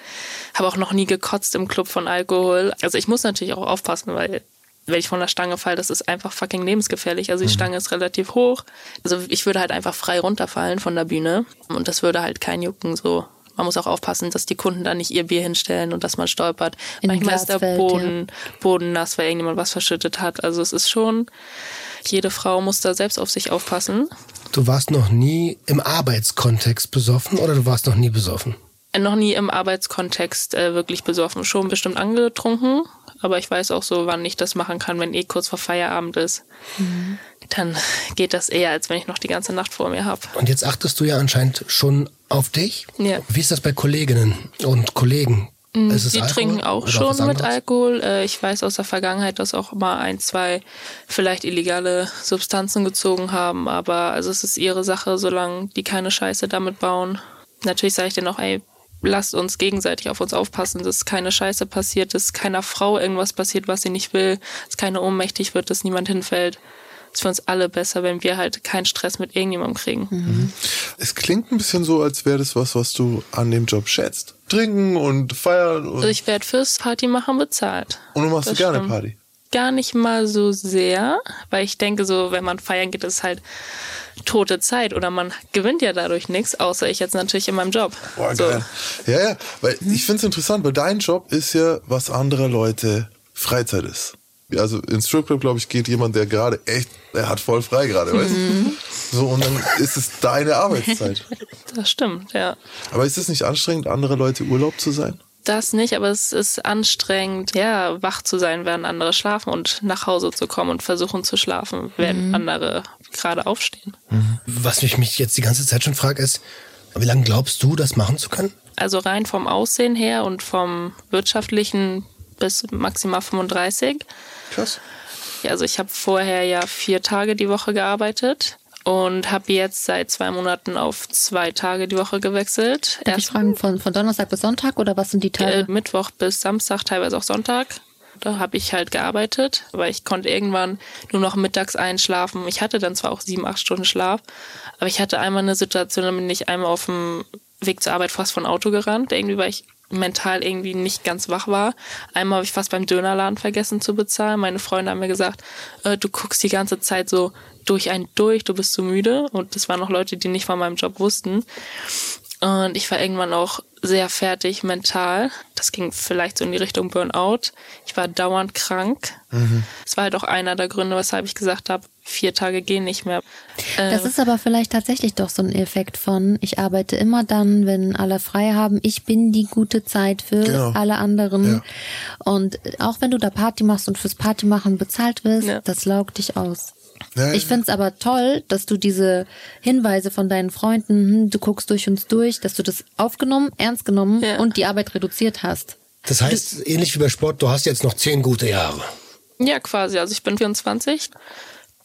habe auch noch nie gekotzt im Club von Alkohol. Also ich muss natürlich auch aufpassen, weil wenn ich von der Stange falle, das ist einfach fucking lebensgefährlich. Also die Stange ist relativ hoch. Also ich würde halt einfach frei runterfallen von der Bühne und das würde halt kein Jucken so. Man muss auch aufpassen, dass die Kunden da nicht ihr Bier hinstellen und dass man stolpert. In Manchmal ist der Boden, Boden nass, weil irgendjemand was verschüttet hat. Also es ist schon, jede Frau muss da selbst auf sich aufpassen. Du warst noch nie im Arbeitskontext besoffen oder du warst noch nie besoffen? Noch nie im Arbeitskontext äh, wirklich besoffen. Schon bestimmt angetrunken, aber ich weiß auch so, wann ich das machen kann, wenn eh kurz vor Feierabend ist. Dann geht das eher, als wenn ich noch die ganze Nacht vor mir habe. Und jetzt achtest du ja anscheinend schon auf dich. Ja. Wie ist das bei Kolleginnen und Kollegen? Ist es Die Alkohol trinken auch schon mit? Alkohol. Äh, Ich weiß aus der Vergangenheit, dass auch mal ein, zwei vielleicht illegale Substanzen gezogen haben, aber also es ist ihre Sache, solange die keine Scheiße damit bauen. Natürlich sage ich denen auch, ey, lasst uns gegenseitig auf uns aufpassen, dass keine Scheiße passiert, dass keiner Frau irgendwas passiert, was sie nicht will, dass keiner ohnmächtig wird, dass niemand hinfällt. Es ist für uns alle besser, wenn wir halt keinen Stress mit irgendjemandem kriegen. Es klingt ein bisschen so, als wäre das was, was du an dem Job schätzt. Trinken und feiern und, Also ich werde fürs Party machen bezahlt. und du machst das gerne stimmt. Party. gar nicht mal so sehr, weil ich denke, so, wenn man feiern geht, ist halt tote Zeit oder man gewinnt ja dadurch nichts, außer ich jetzt natürlich in meinem Job. Boah, so. geil. Ja, ja, weil ich finde es interessant, weil dein Job ist ja, was anderer Leute Freizeit ist. Also ins Stripclub, glaube ich, geht jemand, der gerade echt, der hat voll frei gerade, weißt du? So, und dann ist es deine Arbeitszeit. Das stimmt, ja. Aber ist es nicht anstrengend, andere Leute Urlaub zu sein? Das nicht, aber es ist anstrengend, ja, wach zu sein, während andere schlafen und nach Hause zu kommen und versuchen zu schlafen, während andere gerade aufstehen. Was ich mich jetzt die ganze Zeit schon frage, ist, wie lange glaubst du, das machen zu können? Also rein vom Aussehen her und vom wirtschaftlichen bis maximal 35. Krass. Ja, Also ich habe vorher ja vier Tage die Woche gearbeitet und habe jetzt seit zwei Monaten auf zwei Tage die Woche gewechselt. Darf ich fragen, von, von Donnerstag bis Sonntag oder was sind die äh, Tage? Mittwoch bis Samstag, teilweise auch Sonntag. Da habe ich halt gearbeitet, aber ich konnte irgendwann nur noch mittags einschlafen. Ich hatte dann zwar auch sieben, acht Stunden Schlaf, aber ich hatte einmal eine Situation, da bin ich einmal auf dem Weg zur Arbeit fast von Auto gerannt, irgendwie weil ich mental irgendwie nicht ganz wach war. Einmal habe ich fast beim Dönerladen vergessen zu bezahlen. Meine Freunde haben mir gesagt, äh, du guckst die ganze Zeit so durch einen durch, du bist so müde. Und das waren noch Leute, die nicht von meinem Job wussten. Und ich war irgendwann auch sehr fertig mental. Das ging vielleicht so in die Richtung Burnout. Ich war dauernd krank. Das war halt auch einer der Gründe, weshalb ich gesagt habe, vier Tage gehen nicht mehr. Das Äh, ist aber vielleicht tatsächlich doch so ein Effekt von, ich arbeite immer dann, wenn alle frei haben. Ich bin die gute Zeit für Genau. alle anderen. Ja. Und auch wenn du da Party machst und fürs Party machen bezahlt wirst, Ja. das laugt dich aus. Ja, Ich find's aber toll, dass du diese Hinweise von deinen Freunden, hm, du guckst durch uns durch, dass du das aufgenommen, ernst genommen Ja. und die Arbeit reduziert hast. Das heißt, ähnlich wie bei Sport, du hast jetzt noch zehn gute Jahre. Ja, quasi. Also ich bin 24.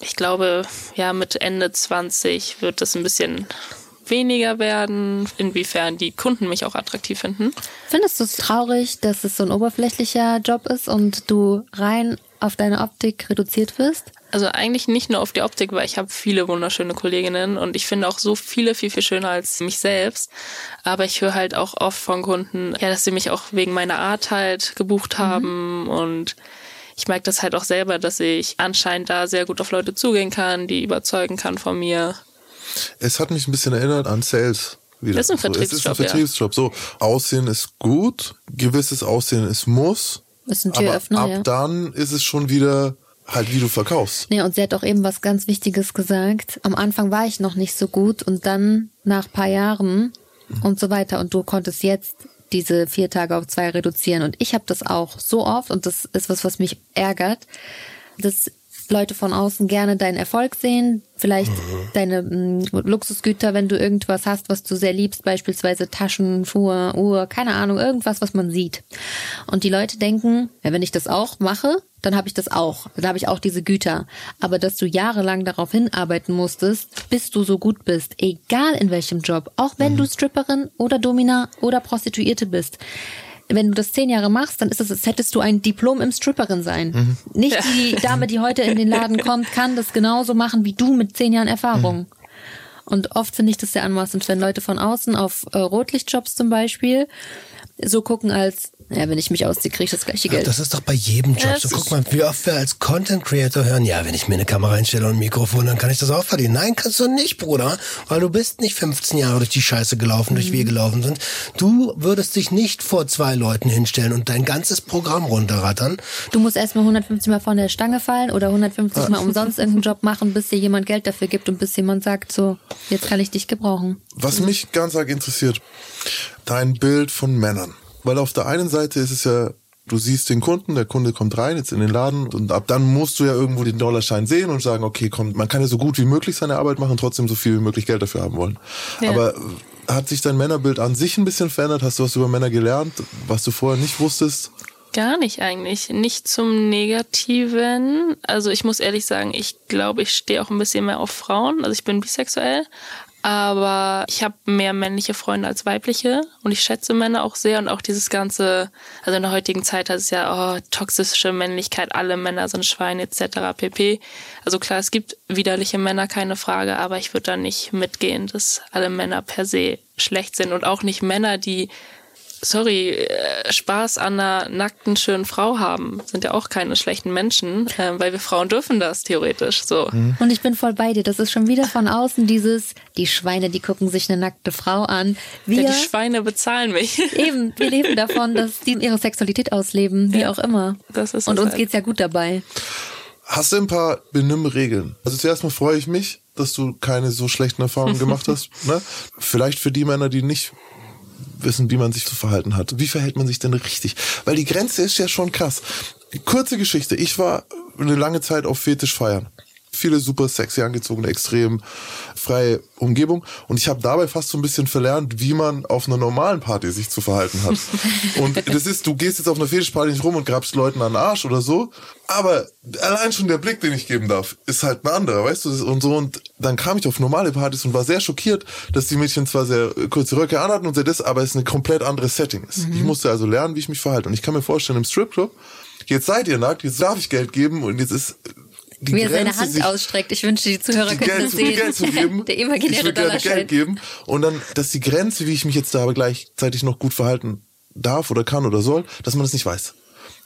Ich glaube, ja, mit Ende 20 wird es ein bisschen weniger werden, inwiefern die Kunden mich auch attraktiv finden. Findest du es traurig, dass es so ein oberflächlicher Job ist und du rein auf deine Optik reduziert wirst? Also eigentlich nicht nur auf die Optik, weil ich habe viele wunderschöne Kolleginnen und ich finde auch so viele viel, viel schöner als mich selbst. Aber ich höre halt auch oft von Kunden, ja, dass sie mich auch wegen meiner Art halt gebucht haben und ich merke das halt auch selber, dass ich anscheinend da sehr gut auf Leute zugehen kann, die überzeugen kann von mir. Es hat mich ein bisschen erinnert an Sales. Wieder. Das ist ein So, es ist ein Vertriebsjob, ja. Vertriebsjob. So, Aussehen ist gut, gewisses Aussehen ist Muss. Ist ein Aber Türöffner, ab ja. dann ist es schon wieder halt, wie du verkaufst. Ja, und sie hat auch eben was ganz Wichtiges gesagt. Am Anfang war ich noch nicht so gut und dann nach ein paar Jahren und so weiter. Und du konntest jetzt diese vier Tage auf zwei reduzieren. Und ich habe das auch so oft und das ist was, was mich ärgert, dass Leute von außen gerne deinen Erfolg sehen, vielleicht deine mm, Luxusgüter, wenn du irgendwas hast, was du sehr liebst, beispielsweise Taschen, Schuhe, Uhr, keine Ahnung, irgendwas, was man sieht. Und die Leute denken, ja, wenn ich das auch mache, dann habe ich das auch. Dann habe ich auch diese Güter. Aber dass du jahrelang darauf hinarbeiten musstest, bis du so gut bist, egal in welchem Job, auch wenn du Stripperin oder Domina oder Prostituierte bist. Wenn du das zehn Jahre machst, dann ist es, als hättest du ein Diplom im Stripperin sein. Nicht die Dame, die heute in den Laden kommt, kann das genauso machen wie du mit zehn Jahren Erfahrung. Und oft finde ich das sehr anmaßend, wenn Leute von außen auf äh, Rotlichtjobs zum Beispiel so gucken als, ja, wenn ich mich ausziehe, kriege ich das gleiche Ja, Geld. das ist doch bei jedem Job. Es So, guck mal, wie oft wir als Content Creator hören, ja, wenn ich mir eine Kamera einstelle und ein Mikrofon, dann kann ich das auch verdienen. Nein, kannst du nicht, Bruder, weil du bist nicht 15 Jahre durch die Scheiße gelaufen, durch Mhm. wie wir gelaufen sind. Du würdest dich nicht vor zwei Leuten hinstellen und dein ganzes Programm runterrattern. Du musst erstmal 150 Mal von der Stange fallen oder 150 Mal umsonst irgendeinen Job machen, bis dir jemand Geld dafür gibt und bis jemand sagt, so, jetzt kann ich dich gebrauchen. Was mich ganz arg interessiert, dein Bild von Männern. Weil auf der einen Seite ist es ja, du siehst den Kunden, der Kunde kommt rein jetzt in den Laden und ab dann musst du ja irgendwo den Dollarschein sehen und sagen, okay, komm, man kann ja so gut wie möglich seine Arbeit machen und trotzdem so viel wie möglich Geld dafür haben wollen. Ja. Aber hat sich dein Männerbild an sich ein bisschen verändert? Hast du was über Männer gelernt, was du vorher nicht wusstest? Gar nicht eigentlich. Nicht zum Negativen. Also ich muss ehrlich sagen, ich glaube, ich stehe auch ein bisschen mehr auf Frauen. Also ich bin bisexuell. Aber ich habe mehr männliche Freunde als weibliche und ich schätze Männer auch sehr und auch dieses ganze, also in der heutigen Zeit heißt es ja, oh, toxische Männlichkeit, alle Männer sind Schweine etc. pp. Also klar, es gibt widerliche Männer, keine Frage, aber ich würde da nicht mitgehen, dass alle Männer per se schlecht sind und auch nicht Männer, die sorry, äh, Spaß an einer nackten, schönen Frau haben, sind ja auch keine schlechten Menschen, äh, weil wir Frauen dürfen das theoretisch so. Und ich bin voll bei dir. Das ist schon wieder von außen dieses, die Schweine, die gucken sich eine nackte Frau an. Wir, Ja, die Schweine bezahlen mich. eben, wir leben davon, dass die ihre Sexualität ausleben, wie Ja. auch immer. Das ist Und uns halt. geht's ja gut dabei. Hast du ein paar Benimmregeln? Also zuerst mal freue ich mich, dass du keine so schlechten Erfahrungen gemacht hast. Ne? Vielleicht für die Männer, die nicht wissen, wie man sich zu verhalten hat. Wie verhält man sich denn richtig? Weil die Grenze ist ja schon krass. Kurze Geschichte. Ich war eine lange Zeit auf Fetisch feiern. Viele super sexy angezogene, extrem freie Umgebung. Und ich habe dabei fast so ein bisschen verlernt, wie man auf einer normalen Party sich zu verhalten hat. und das ist, du gehst jetzt auf einer Fetischparty nicht rum und grabst Leuten an den Arsch oder so. Aber allein schon der Blick, den ich geben darf, ist halt ein anderer, weißt du? Und so. Und dann kam ich auf normale Partys und war sehr schockiert, dass die Mädchen zwar sehr kurze Röcke anhatten und sehr das, aber es ein komplett anderes Setting ist. Ich musste also lernen, wie ich mich verhalte. Und ich kann mir vorstellen, im Stripclub, jetzt seid ihr nackt, jetzt darf ich Geld geben und jetzt ist die Wie er seine Grenze Hand sich ausstreckt. Ich wünschte, die Zuhörer die könnten Geld das sehen. Geld zu geben. Der ich imaginäre will gerne Dollarschein. Geld geben. Und dann, dass die Grenze, wie ich mich jetzt da aber gleichzeitig noch gut verhalten darf oder kann oder soll, dass man das nicht weiß.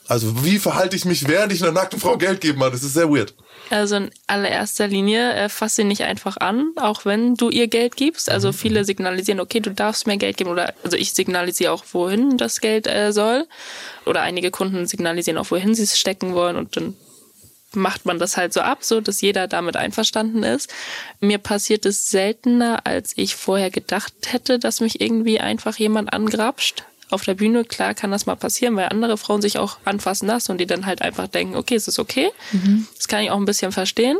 Also wie verhalte ich mich, während ich einer nackten Frau Geld geben kann? Das ist sehr weird. Also in allererster Linie äh, fass sie nicht einfach an, auch wenn du ihr Geld gibst. Also viele signalisieren, okay, du darfst mir Geld geben oder also ich signalisiere auch, wohin das Geld äh, soll. Oder einige Kunden signalisieren auch, wohin sie es stecken wollen und dann macht man das halt so ab, so dass jeder damit einverstanden ist. Mir passiert es seltener, als ich vorher gedacht hätte, dass mich irgendwie einfach jemand angrapscht. Auf der Bühne, klar kann das mal passieren, weil andere Frauen sich auch anfassen lassen und die dann halt einfach denken, okay, es ist okay. Das kann ich auch ein bisschen verstehen.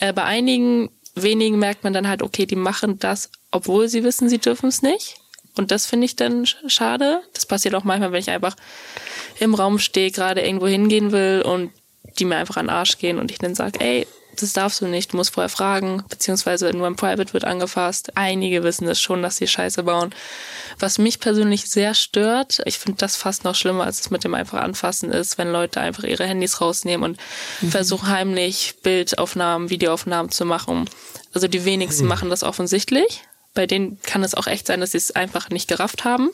Äh, bei einigen wenigen merkt man dann halt, okay, die machen das, obwohl sie wissen, sie dürfen es nicht. Und das finde ich dann sch- schade. Das passiert auch manchmal, wenn ich einfach im Raum stehe, gerade irgendwo hingehen will und die mir einfach an den Arsch gehen und ich dann sage, ey, das darfst du nicht, du musst vorher fragen, beziehungsweise nur im Private wird angefasst. Einige wissen das schon, dass sie Scheiße bauen. Was mich persönlich sehr stört, ich finde das fast noch schlimmer, als es mit dem einfach anfassen ist, wenn Leute einfach ihre Handys rausnehmen und versuchen heimlich Bildaufnahmen, Videoaufnahmen zu machen. Also die wenigsten machen das offensichtlich. Bei denen kann es auch echt sein, dass sie es einfach nicht gerafft haben.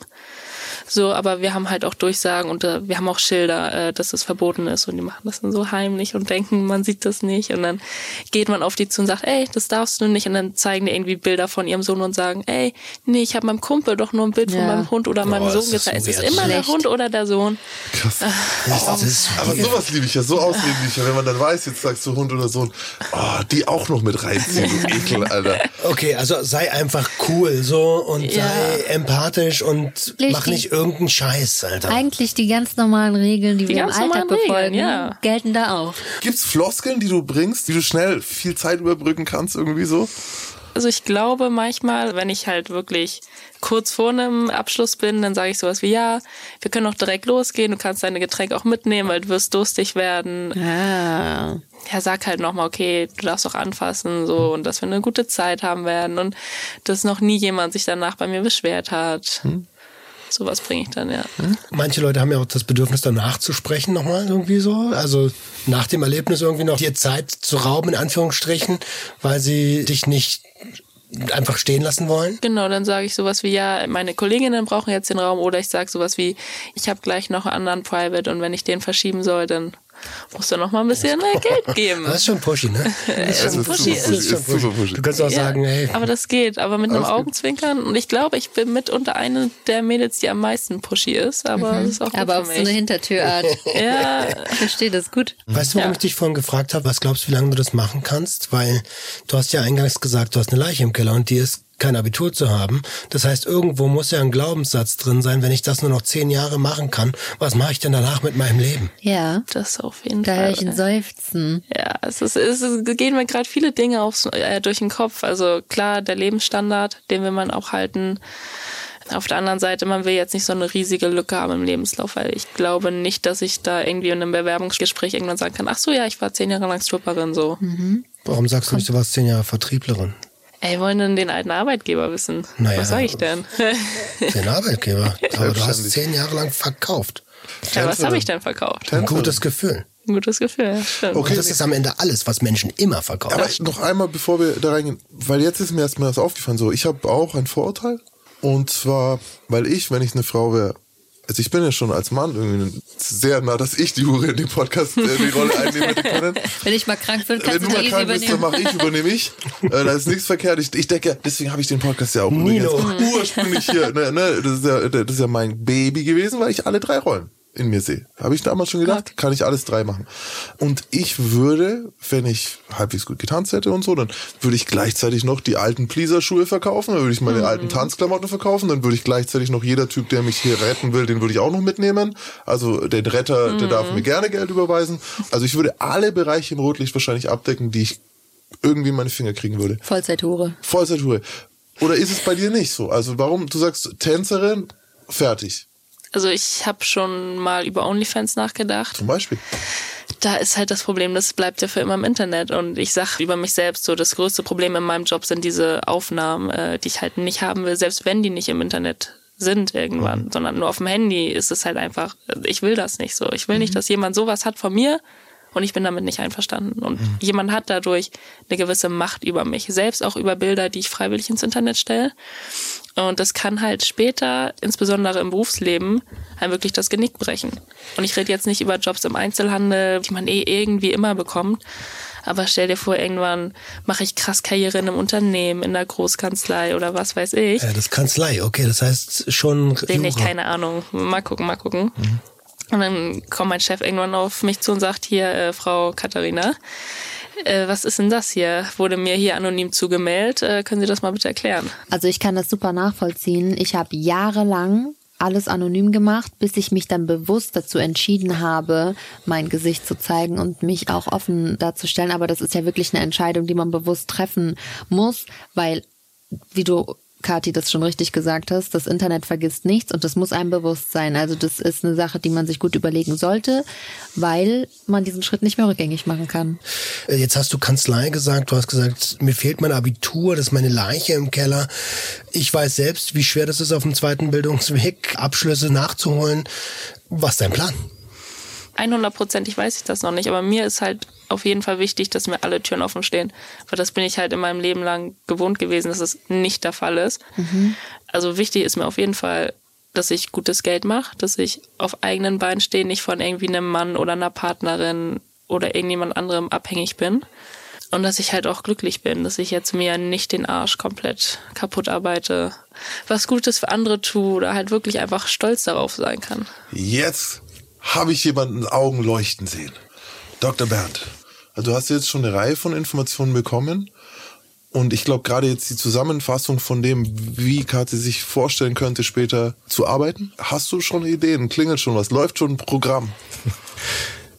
So, aber wir haben halt auch Durchsagen und äh, wir haben auch Schilder, äh, dass es verboten ist und die machen das dann so heimlich und denken, man sieht das nicht und dann geht man auf die zu und sagt, ey, das darfst du nicht und dann zeigen die irgendwie Bilder von ihrem Sohn und sagen, ey, nee, ich habe meinem Kumpel doch nur ein Bild von Ja. meinem Hund oder meinem das Sohn ist gezeigt. Es ist immer der Schlecht. Hund oder der Sohn. Krass. Das ist Aber sowas liebe ich ja, so Ausreden liebe ich ja, wenn man dann weiß, jetzt sagst du Hund oder Sohn, oh, die auch noch mit reinziehen, du Ekel, Alter. Okay, also sei einfach cool so und Ja. sei empathisch und Richtig. mach nicht irgendeinen Scheiß, Alter. Eigentlich die ganz normalen Regeln, die, Die wir im Alltag Regeln, befolgen, ja. gelten da auch. Gibt's Floskeln, die du bringst, wie du schnell viel Zeit überbrücken kannst, irgendwie so? Also ich glaube manchmal, wenn ich halt wirklich kurz vor einem Abschluss bin, dann sage ich sowas wie, ja, wir können auch direkt losgehen, du kannst deine Getränke auch mitnehmen, weil du wirst durstig werden. Ah. ja, sag halt nochmal, okay, du darfst auch anfassen, so, und dass wir eine gute Zeit haben werden und dass noch nie jemand sich danach bei mir beschwert hat. Sowas bringe ich dann, ja. Manche Leute haben ja auch das Bedürfnis, danach zu sprechen nochmal irgendwie so. Also nach dem Erlebnis irgendwie noch dir Zeit zu rauben, in Anführungsstrichen, weil sie dich nicht einfach stehen lassen wollen. Genau, dann sage ich sowas wie, ja, meine Kolleginnen brauchen jetzt den Raum oder ich sage sowas wie, ich habe gleich noch einen anderen Private und wenn ich den verschieben soll, dann musst du noch mal ein bisschen äh, Geld geben. Das ist schon pushy, ne? Das ist pushy, schon ist pushy. Du kannst auch Ja, sagen, hey, aber das geht, aber mit einem. Augenzwinkern. Und ich glaube, ich bin mitunter eine der Mädels, die am meisten pushy ist, aber das ist auch gut Aber auf so eine Hintertürart. ja, Ich verstehe das gut. Weißt du, warum Ja. ich dich vorhin gefragt habe, was glaubst du, wie lange du das machen kannst? Weil du hast ja eingangs gesagt, du hast eine Leiche im Keller und die ist kein Abitur zu haben. Das heißt, irgendwo muss ja ein Glaubenssatz drin sein, wenn ich das nur noch zehn Jahre machen kann, was mache ich denn danach mit meinem Leben? Ja. das auf jeden Da Fall. ich ein Seufzen. Ja, es, ist, es, ist, es gehen mir gerade viele Dinge aufs, äh, durch den Kopf. Also klar, der Lebensstandard, den will man auch halten. Auf der anderen Seite, man will jetzt nicht so eine riesige Lücke haben im Lebenslauf, weil ich glaube nicht, dass ich da irgendwie in einem Bewerbungsgespräch irgendwann sagen kann, ach so, ja, ich war zehn Jahre lang Stripperin, so. Warum sagst du nicht, du warst zehn Jahre Vertrieblerin? Ey, wollen denn den alten Arbeitgeber wissen? Naja. Was sage ich denn? Den Arbeitgeber. Aber du hast zehn Jahre lang verkauft. ja, was habe ich denn verkauft? Ein gutes Gefühl. Ein gutes Gefühl, ja, stimmt. Okay. Und das ist am Ende alles, was Menschen immer verkaufen. Aber noch einmal, bevor wir da reingehen, weil jetzt ist mir erstmal das aufgefallen, so, ich habe auch ein Vorurteil. Und zwar, weil ich, wenn ich eine Frau wäre, also ich bin ja schon als Mann irgendwie sehr nah, dass ich die Hure in dem Podcast äh, die Rolle einnehmen hätte können. Wenn ich mal krank bin, kannst Wenn du mal krank bist, dann übernehmen. mache ich, übernehme ich. Äh, da ist nichts verkehrt. Ich, ich denke, deswegen habe ich den Podcast ja auch übrigens ursprünglich hier. Ne, ne, das, ist ja, das ist ja mein Baby gewesen, weil ich alle drei Rollen in mir sehe. Habe ich damals schon gedacht, kann ich alles drei machen. Und ich würde, wenn ich halbwegs gut getanzt hätte und so, dann würde ich gleichzeitig noch die alten Pleaser-Schuhe verkaufen, dann würde ich meine alten Tanzklamotten verkaufen, dann würde ich gleichzeitig noch jeder Typ, der mich hier retten will, den würde ich auch noch mitnehmen. Also den Retter, der darf mir gerne Geld überweisen. Also ich würde alle Bereiche im Rotlicht wahrscheinlich abdecken, die ich irgendwie in meine Finger kriegen würde. Vollzeithure. Vollzeitruhe. Oder ist es bei dir nicht so? Also warum, du sagst Tänzerin, fertig. Also ich habe schon mal über OnlyFans nachgedacht. Zum Beispiel. Da ist halt das Problem, das bleibt ja für immer im Internet. Und ich sag über mich selbst so, das größte Problem in meinem Job sind diese Aufnahmen, äh, die ich halt nicht haben will, selbst wenn die nicht im Internet sind irgendwann, Mhm. sondern nur auf dem Handy ist es halt einfach, ich will das nicht so. Ich will nicht, dass jemand sowas hat von mir Und ich bin damit nicht einverstanden. Und mhm. jemand hat dadurch eine gewisse Macht über mich, selbst auch über Bilder, die ich freiwillig ins Internet stelle. Und das kann halt später, insbesondere im Berufsleben, halt wirklich das Genick brechen. Und ich rede jetzt nicht über Jobs im Einzelhandel, die man eh irgendwie immer bekommt. Aber stell dir vor, irgendwann mache ich krass Karriere in einem Unternehmen, in der Großkanzlei oder was weiß ich. Ja, das Kanzlei, okay, das heißt schon. Bin ich keine Ahnung. Mal gucken, mal gucken. Mhm. Und dann kommt mein Chef irgendwann auf mich zu und sagt, hier, äh, Frau Katharina, äh, was ist denn das hier? Wurde mir hier anonym zugemeldet. Äh, können Sie das mal bitte erklären? Also ich kann das super nachvollziehen. Ich habe jahrelang alles anonym gemacht, bis ich mich dann bewusst dazu entschieden habe, mein Gesicht zu zeigen und mich auch offen darzustellen. Aber das ist ja wirklich eine Entscheidung, die man bewusst treffen muss, weil, wie du Kathi das schon richtig gesagt hast, das Internet vergisst nichts und das muss einem bewusst sein. Also das ist eine Sache, die man sich gut überlegen sollte, weil man diesen Schritt nicht mehr rückgängig machen kann. Äh, jetzt hast du Kanzlei gesagt, du hast gesagt, mir fehlt mein Abitur, das ist meine Leiche im Keller. Ich weiß selbst, wie schwer das ist, auf dem zweiten Bildungsweg Abschlüsse nachzuholen. Was ist dein Plan? 100%ig weiß ich das noch nicht, aber mir ist halt auf jeden Fall wichtig, dass mir alle Türen offen stehen. Weil das bin ich halt in meinem Leben lang gewohnt gewesen, dass es nicht der Fall ist. Mhm. Also wichtig ist mir auf jeden Fall, dass ich gutes Geld mache, dass ich auf eigenen Beinen stehe, nicht von irgendwie einem Mann oder einer Partnerin oder irgendjemand anderem abhängig bin. Und dass ich halt auch glücklich bin, dass ich jetzt mir nicht den Arsch komplett kaputt arbeite, was Gutes für andere tue oder halt wirklich einfach stolz darauf sein kann. Jetzt habe ich jemanden Augen leuchten sehen. Dr. Bernd, also du hast jetzt schon eine Reihe von Informationen bekommen. Und ich glaube, gerade jetzt die Zusammenfassung von dem, wie Kati sich vorstellen könnte, später zu arbeiten. Hast du schon Ideen? Klingelt schon was? Läuft schon ein Programm?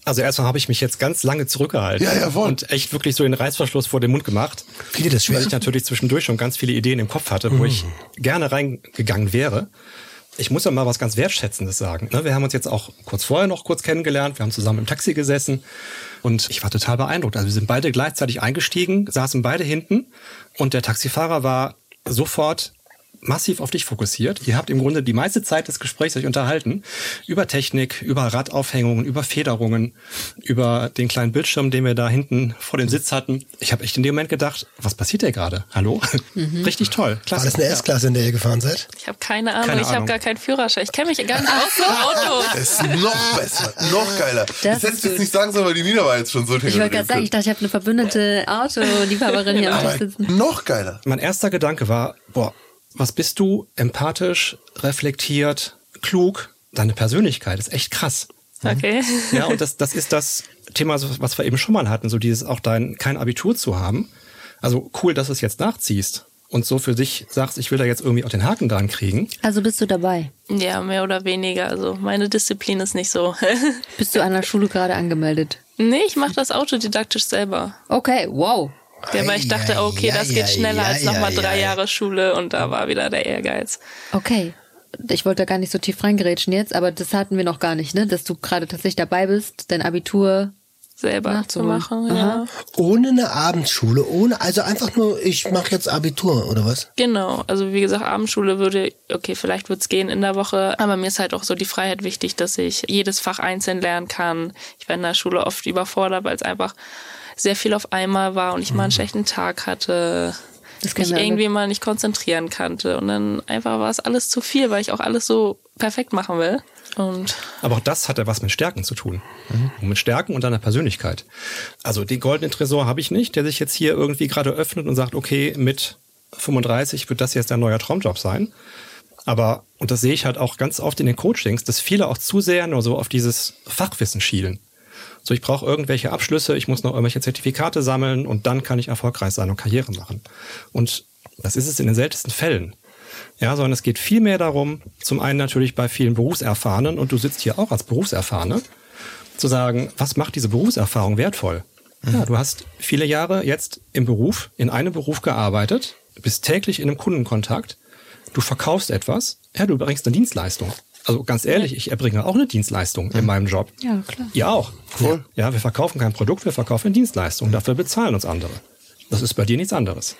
Also erstmal habe ich mich jetzt ganz lange zurückgehalten ja, ja, und echt wirklich so den Reißverschluss vor den Mund gemacht. Viele das schwer. Weil ich natürlich zwischendurch schon ganz viele Ideen im Kopf hatte, wo mhm. ich gerne reingegangen wäre ich muss ja mal was ganz Wertschätzendes sagen. Ne? Wir haben uns jetzt auch kurz vorher noch kurz kennengelernt. Wir haben zusammen im Taxi gesessen und ich war total beeindruckt. Also wir sind beide gleichzeitig eingestiegen, saßen beide hinten und der Taxifahrer war sofort massiv auf dich fokussiert. Ihr habt im Grunde die meiste Zeit des Gesprächs euch unterhalten über Technik, über Radaufhängungen, über Federungen, über den kleinen Bildschirm, den wir da hinten vor dem Sitz hatten. Ich habe echt in dem Moment gedacht, was passiert hier gerade? Hallo? Mhm. Richtig toll. Klasse. War das eine S-Klasse, in der ihr gefahren seid? Ich habe keine Ahnung. Keine ich habe gar keinen Führerschein. Ich kenne mich gar nicht aus dem Auto. Das ist noch besser, noch geiler. Das, das hättest du jetzt nicht sagen sollen, weil die Nina war jetzt schon so Ich wollte gerade sagen, ich dachte, ich habe eine verbündete Autoliebhaberin hier am Tisch sitzen. Noch geiler. Mein erster Gedanke war, boah, was bist du? Empathisch, reflektiert, klug. Deine Persönlichkeit ist echt krass. Okay. Ja, und das, das ist das Thema, was wir eben schon mal hatten, so dieses auch dein, kein Abitur zu haben. Also cool, dass du es jetzt nachziehst und so für dich sagst, ich will da jetzt irgendwie auch den Haken dran kriegen. Also bist du dabei? Ja, mehr oder weniger. Also meine Disziplin ist nicht so. bist du an der Schule gerade angemeldet? Nee, ich mache das autodidaktisch selber. Okay, wow. Ja, weil ich dachte, okay, das geht schneller als nochmal drei Jahre Schule und da war wieder der Ehrgeiz. Okay. Ich wollte da gar nicht so tief reingerätschen jetzt, aber das hatten wir noch gar nicht, ne? Dass du gerade tatsächlich dabei bist, dein Abitur selber zu machen. Ja. Ohne eine Abendschule, ohne, also einfach nur, ich mache jetzt Abitur oder was? Genau, also wie gesagt, Abendschule würde, okay, vielleicht wird's gehen in der Woche, aber mir ist halt auch so die Freiheit wichtig, dass ich jedes Fach einzeln lernen kann. Ich war in der Schule oft überfordert, weil es einfach sehr viel auf einmal war und ich mal einen mhm. schlechten Tag hatte. Das mich irgendwie mal nicht konzentrieren konnte. Und dann einfach war es alles zu viel, weil ich auch alles so perfekt machen will. Und Aber auch das hat ja was mit Stärken zu tun. Mhm. Mit Stärken und deiner Persönlichkeit. Also den goldenen Tresor habe ich nicht, der sich jetzt hier irgendwie gerade öffnet und sagt, okay, mit 35 wird das jetzt dein neuer Traumjob sein. Aber, und das sehe ich halt auch ganz oft in den Coachings, dass viele auch zu sehr nur so auf dieses Fachwissen schielen. So, ich brauche irgendwelche Abschlüsse, ich muss noch irgendwelche Zertifikate sammeln und dann kann ich erfolgreich sein und Karriere machen. Und das ist es in den seltensten Fällen. Ja, sondern es geht viel mehr darum, zum einen natürlich bei vielen Berufserfahrenen, und du sitzt hier auch als Berufserfahrene, zu sagen, was macht diese Berufserfahrung wertvoll? Mhm. Ja, du hast viele Jahre jetzt im Beruf, in einem Beruf gearbeitet, bist täglich in einem Kundenkontakt, du verkaufst etwas, ja, du bringst eine Dienstleistung. Also ganz ehrlich, ich erbringe auch eine Dienstleistung in meinem Job. Ja, klar. Ihr auch. Cool. Ja, wir verkaufen kein Produkt, wir verkaufen eine Dienstleistung. Dafür bezahlen uns andere. Das ist bei dir nichts anderes.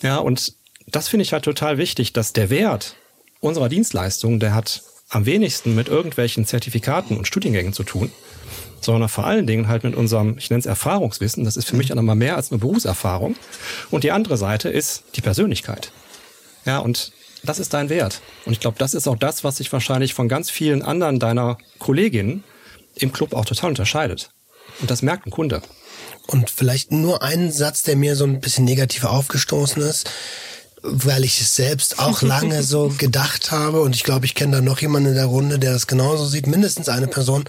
Ja, und das finde ich halt total wichtig, dass der Wert unserer Dienstleistung, der hat am wenigsten mit irgendwelchen Zertifikaten und Studiengängen zu tun, sondern vor allen Dingen halt mit unserem, ich nenne es Erfahrungswissen, das ist für mich auch nochmal mehr als nur Berufserfahrung. Und die andere Seite ist die Persönlichkeit. Ja, und das ist dein Wert. Und ich glaube, das ist auch das, was sich wahrscheinlich von ganz vielen anderen deiner Kolleginnen im Club auch total unterscheidet. Und das merkt ein Kunde. Und vielleicht nur einen Satz, der mir so ein bisschen negativ aufgestoßen ist, weil ich es selbst auch lange so gedacht habe und ich glaube, ich kenne da noch jemanden in der Runde, der das genauso sieht, mindestens eine Person.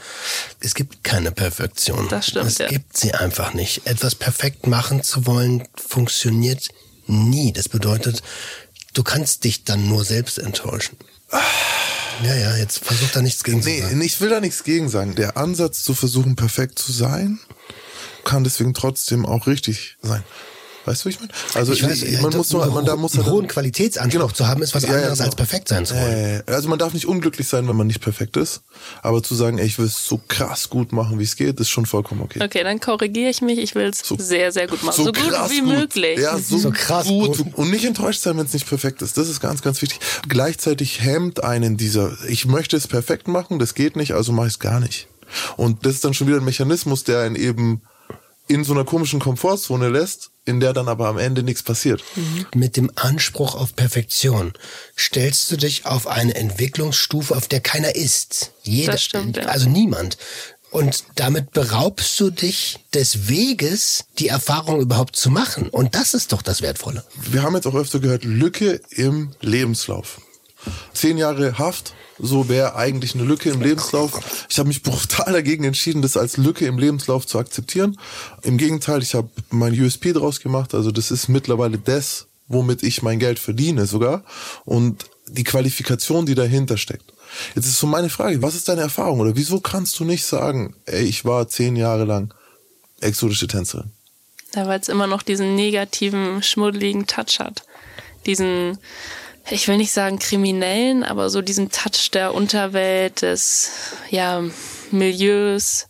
Es gibt keine Perfektion. Das stimmt, Es ja. gibt sie einfach nicht. Etwas perfekt machen zu wollen, funktioniert nie. Das bedeutet, du kannst dich dann nur selbst enttäuschen. Ja, ja, jetzt versuch da nichts gegen zu Nee, sagen. ich will da nichts gegen sagen. Der Ansatz zu versuchen, perfekt zu sein, kann deswegen trotzdem auch richtig sein. Weißt du, wie ich meine? Also Ich weiß, man das- muss nur, man da muss einen hohen Qualitätsanspruch Genau. zu haben, ist was Ja, ja, anderes genau. als perfekt sein zu wollen. Äh, also man darf nicht unglücklich sein, wenn man nicht perfekt ist. Aber zu sagen, ey, ich will es so krass gut machen, wie es geht, ist schon vollkommen okay. Okay, dann korrigiere ich mich. Ich will es So- sehr, sehr gut machen. So, gut krass wie möglich. Ja, so, So krass gut. gut. Und nicht enttäuscht sein, wenn es nicht perfekt ist. Das ist ganz, ganz wichtig. Gleichzeitig hemmt einen dieser, ich möchte es perfekt machen, das geht nicht, also mache ich es gar nicht. Und das ist dann schon wieder ein Mechanismus, der einen eben in so einer komischen Komfortzone lässt, in der dann aber am Ende nichts passiert. Mit dem Anspruch auf Perfektion stellst du dich auf eine Entwicklungsstufe, auf der keiner ist. Jeder, Das stimmt, ja. also niemand. Und damit beraubst du dich des Weges, die Erfahrung überhaupt zu machen. Und das ist doch das Wertvolle. Wir haben jetzt auch öfter gehört, Lücke im Lebenslauf. Zehn Jahre Haft, so wäre eigentlich eine Lücke im Lebenslauf. Ich habe mich brutal dagegen entschieden, das als Lücke im Lebenslauf zu akzeptieren. Im Gegenteil, ich habe mein USP draus gemacht. Also das ist mittlerweile das, womit ich mein Geld verdiene sogar. Und die Qualifikation, die dahinter steckt. Jetzt ist so meine Frage, was ist deine Erfahrung? Oder wieso kannst du nicht sagen, ey, ich war zehn Jahre lang exotische Tänzerin? Ja, weil es immer noch diesen negativen, schmuddeligen Touch hat. Diesen, ich will nicht sagen kriminellen, aber so diesen Touch der Unterwelt, des ja, Milieus,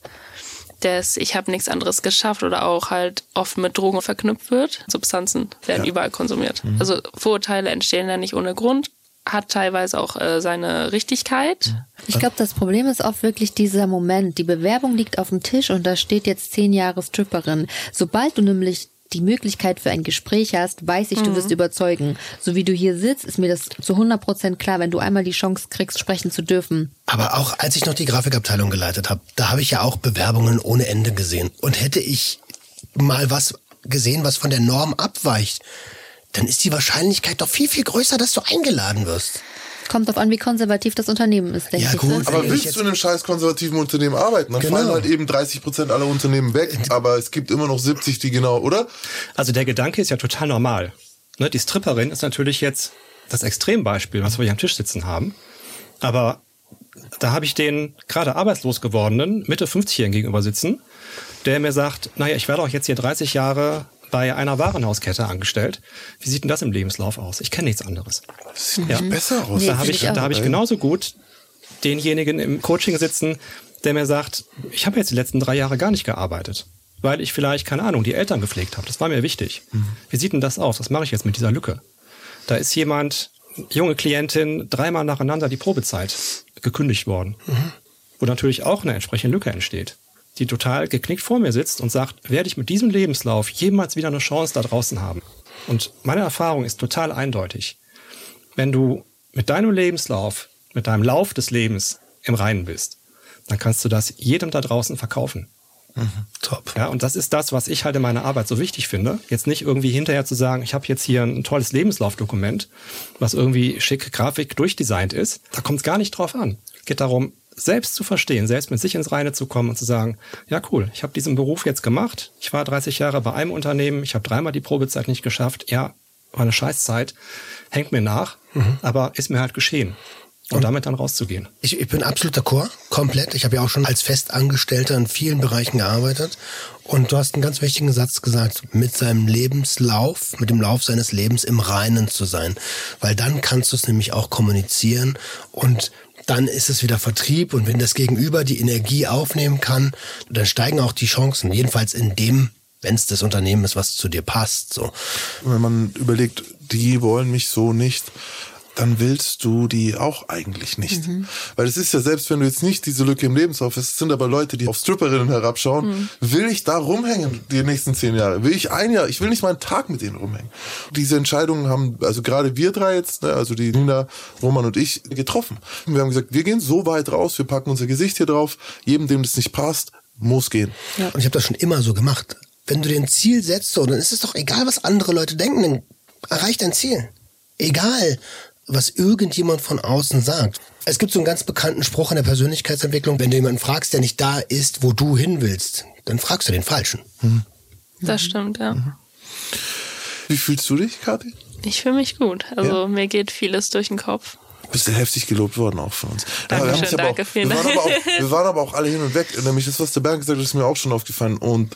des ich habe nichts anderes geschafft oder auch halt oft mit Drogen verknüpft wird. Substanzen werden Ja. überall konsumiert. Mhm. Also Vorurteile entstehen ja nicht ohne Grund, hat teilweise auch äh, seine Richtigkeit. Ich glaube, das Problem ist oft wirklich dieser Moment. Die Bewerbung liegt auf dem Tisch und da steht jetzt zehn Jahre Stripperin. Sobald du nämlich die Möglichkeit für ein Gespräch hast, weiß ich, du wirst überzeugen. So wie du hier sitzt, ist mir das zu 100 Prozent klar, wenn du einmal die Chance kriegst, sprechen zu dürfen. Aber auch als ich noch die Grafikabteilung geleitet habe, da habe ich ja auch Bewerbungen ohne Ende gesehen. Und hätte ich mal was gesehen, was von der Norm abweicht, dann ist die Wahrscheinlichkeit doch viel, viel größer, dass du eingeladen wirst. Kommt drauf an, wie konservativ das Unternehmen ist, denke Ja, ich. gut, ne? Aber Wenn ich willst du in einem scheiß konservativen Unternehmen arbeiten? Dann Genau. fallen halt eben 30 Prozent aller Unternehmen weg, aber es gibt immer noch 70, die genau, oder? Also der Gedanke ist ja total normal. Ne, die Stripperin ist natürlich jetzt das Extrembeispiel, was wir hier am Tisch sitzen haben. Aber da habe ich den gerade arbeitslos gewordenen Mitte 50-Jährigen gegenüber sitzen, der mir sagt, naja, ich werde auch jetzt hier 30 Jahre bei einer Warenhauskette angestellt. Wie sieht denn das im Lebenslauf aus? Ich kenne nichts anderes. Das sieht nicht besser aus. Nee, da habe ich, ich da habe ich genauso gut denjenigen im Coaching sitzen, der mir sagt, ich habe jetzt die letzten drei Jahre gar nicht gearbeitet, weil ich vielleicht, keine Ahnung, die Eltern gepflegt habe. Das war mir wichtig. Wie sieht denn das aus? Was mache ich jetzt mit dieser Lücke? Da ist jemand, junge Klientin, dreimal nacheinander die Probezeit gekündigt worden, wo natürlich auch eine entsprechende Lücke entsteht, die total geknickt vor mir sitzt und sagt, werde ich mit diesem Lebenslauf jemals wieder eine Chance da draußen haben? Und meine Erfahrung ist total eindeutig wenn du mit deinem Lebenslauf, mit deinem Lauf des Lebens im Reinen bist, dann kannst du das jedem da draußen verkaufen. Top. Ja, und das ist das, was ich halt in meiner Arbeit so wichtig finde. Jetzt nicht irgendwie hinterher zu sagen, ich habe jetzt hier ein tolles Lebenslaufdokument, was irgendwie schick Grafik durchdesignt ist. Da kommt es gar nicht drauf an. Es geht darum, selbst zu verstehen, selbst mit sich ins Reine zu kommen und zu sagen, ja cool, ich habe diesen Beruf jetzt gemacht. Ich war 30 Jahre bei einem Unternehmen, ich habe dreimal die Probezeit nicht geschafft. Ja, war eine Scheißzeit, hängt mir nach, aber ist mir halt geschehen. Und damit dann rauszugehen. Ich, ich bin absolut d'accord, komplett. Ich habe ja auch schon als Festangestellter in vielen Bereichen gearbeitet. Und du hast einen ganz wichtigen Satz gesagt, mit seinem Lebenslauf, mit dem Lauf seines Lebens im Reinen zu sein. Weil dann kannst du es nämlich auch kommunizieren und dann ist es wieder Vertrieb und wenn das Gegenüber die Energie aufnehmen kann, dann steigen auch die Chancen. Jedenfalls in dem, wenn es das Unternehmen ist, was zu dir passt. So. Wenn man überlegt, die wollen mich so nicht, dann willst du die auch eigentlich nicht. Weil es ist ja selbst, wenn du jetzt nicht diese Lücke im Lebenslauf hast, es sind aber Leute, die auf Stripperinnen herabschauen, will ich da rumhängen die nächsten zehn Jahre? Will ich ein Jahr, ich will nicht mal einen Tag mit denen rumhängen. Diese Entscheidungen haben, also gerade wir drei jetzt, ne, also die Nina, Roman und ich, getroffen. Und wir haben gesagt, wir gehen so weit raus, wir packen unser Gesicht hier drauf, jedem, dem das nicht passt, muss gehen. Und ich habe das schon immer so gemacht. Wenn du dir ein Ziel setzt, so, dann ist es doch egal, was andere Leute denken, dann erreich dein Ziel. Egal, was irgendjemand von außen sagt. Es gibt so einen ganz bekannten Spruch in der Persönlichkeitsentwicklung, wenn du jemanden fragst, der nicht da ist, wo du hin willst, dann fragst du den Falschen. Das stimmt, ja. Wie fühlst du dich, Kathi? Ich fühle mich gut. Also mir geht vieles durch den Kopf. bist du heftig gelobt worden auch von uns. Dankeschön, wir, haben uns aber danke, auch, vielen wir, waren Dank. aber auch, wir waren aber auch alle hin und weg. Nämlich das, was der Bernd gesagt hat, ist mir auch schon aufgefallen. Und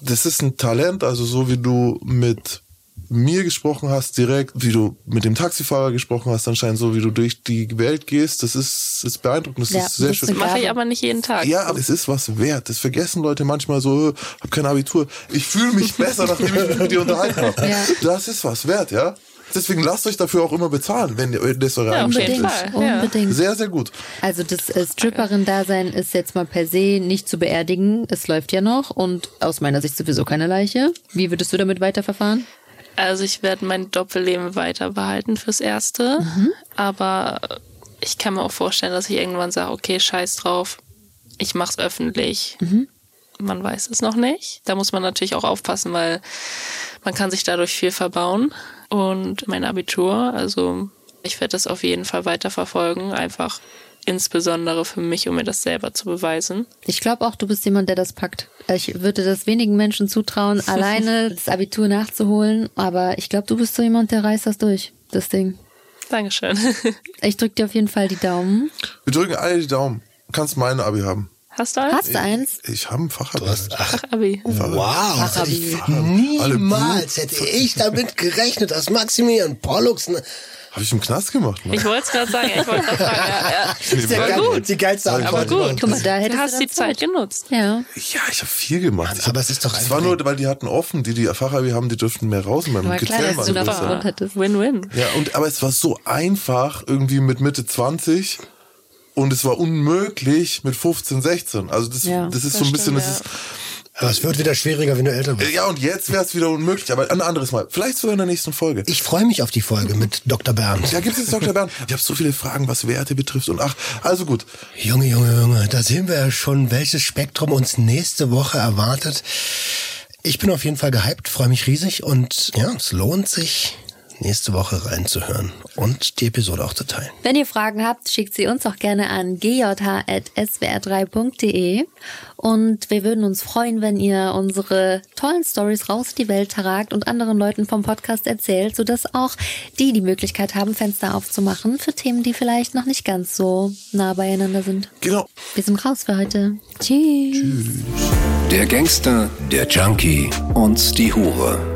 das ist ein Talent, also so wie du mit mir gesprochen hast, direkt, wie du mit dem Taxifahrer gesprochen hast, anscheinend so, wie du durch die Welt gehst, das ist, das ist beeindruckend, das Ja, ist sehr das schön. eine Mache ich aber nicht jeden Tag. Ja, aber es ist was wert. Das vergessen Leute manchmal so, hab kein Abitur. Ich fühle mich besser, nachdem ich mich mit dir unterhalten habe. Ja. Das ist was wert, ja. Deswegen lasst euch dafür auch immer bezahlen, wenn ihr- das eure Ja, jeden ist. Unbedingt. Sehr, sehr gut. Also das äh, Stripperin-Dasein ist jetzt mal per se nicht zu beerdigen. Es läuft ja noch und aus meiner Sicht sowieso keine Leiche. Wie würdest du damit weiterverfahren? Also ich werde mein Doppelleben weiter behalten fürs Erste. Aber ich kann mir auch vorstellen, dass ich irgendwann sage, okay, scheiß drauf, ich mach's öffentlich. Man weiß es noch nicht. Da muss man natürlich auch aufpassen, weil man kann sich dadurch viel verbauen. Und mein Abitur, also ich werde das auf jeden Fall weiter verfolgen, einfach insbesondere für mich, um mir das selber zu beweisen. Ich glaube auch, du bist jemand, der das packt. Ich würde das wenigen Menschen zutrauen, alleine das Abitur nachzuholen. Aber ich glaube, du bist so jemand, der reißt das durch, das Ding. Dankeschön. Ich drück dir auf jeden Fall die Daumen. Wir drücken alle die Daumen. Kannst mein Abi haben. Hast du eins? Hast du eins? Ich habe ein Fachabi. Ach, Abi. Wow, das hätte ich Fachabi. Niemals hätte ich damit gerechnet, dass Maximilian Pollux Habe ich im Knast gemacht, ne? Ich wollte es gerade sagen, ich wollte gerade sagen, ja, ja. ist ja gut. die geilste Antwort. Aber gut. Guck mal, da Du hast du die dann Zeit genutzt. Ja. Ja, ich habe viel gemacht. Aber es ist doch Es war nur, weil die hatten offen, die die Fachabi haben, die dürften mehr raus in meinem War klar, dass du waren da größer. Grund hattest. Win-win. Ja, und, aber es war so einfach, irgendwie mit Mitte 20 und es war unmöglich mit 15, 16. Also das, Ja, das ist das so ein bisschen, stimmt, das ist, Aber es wird wieder schwieriger, wenn du älter bist. ja, und jetzt wäre es wieder unmöglich, aber ein anderes Mal. Vielleicht sogar in der nächsten Folge. Ich freue mich auf die Folge mit Dr. Bernd. Da gibt es Dr. Bernd. Ich habe so viele Fragen, was Werte betrifft und ach, also gut. Junge, Junge, Junge, da sehen wir ja schon, welches Spektrum uns nächste Woche erwartet. Ich bin auf jeden Fall gehypt, freue mich riesig und ja, es lohnt sich, nächste Woche reinzuhören und die Episode auch zu teilen. Wenn ihr Fragen habt, schickt sie uns auch gerne an gj.swr3.de und wir würden uns freuen, wenn ihr unsere tollen Stories raus in die Welt tragt und anderen Leuten vom Podcast erzählt, sodass auch die die Möglichkeit haben, Fenster aufzumachen für Themen, die vielleicht noch nicht ganz so nah beieinander sind. Genau. Wir sind raus für heute. Tschüss. Der Gangster, der Junkie und die Hure.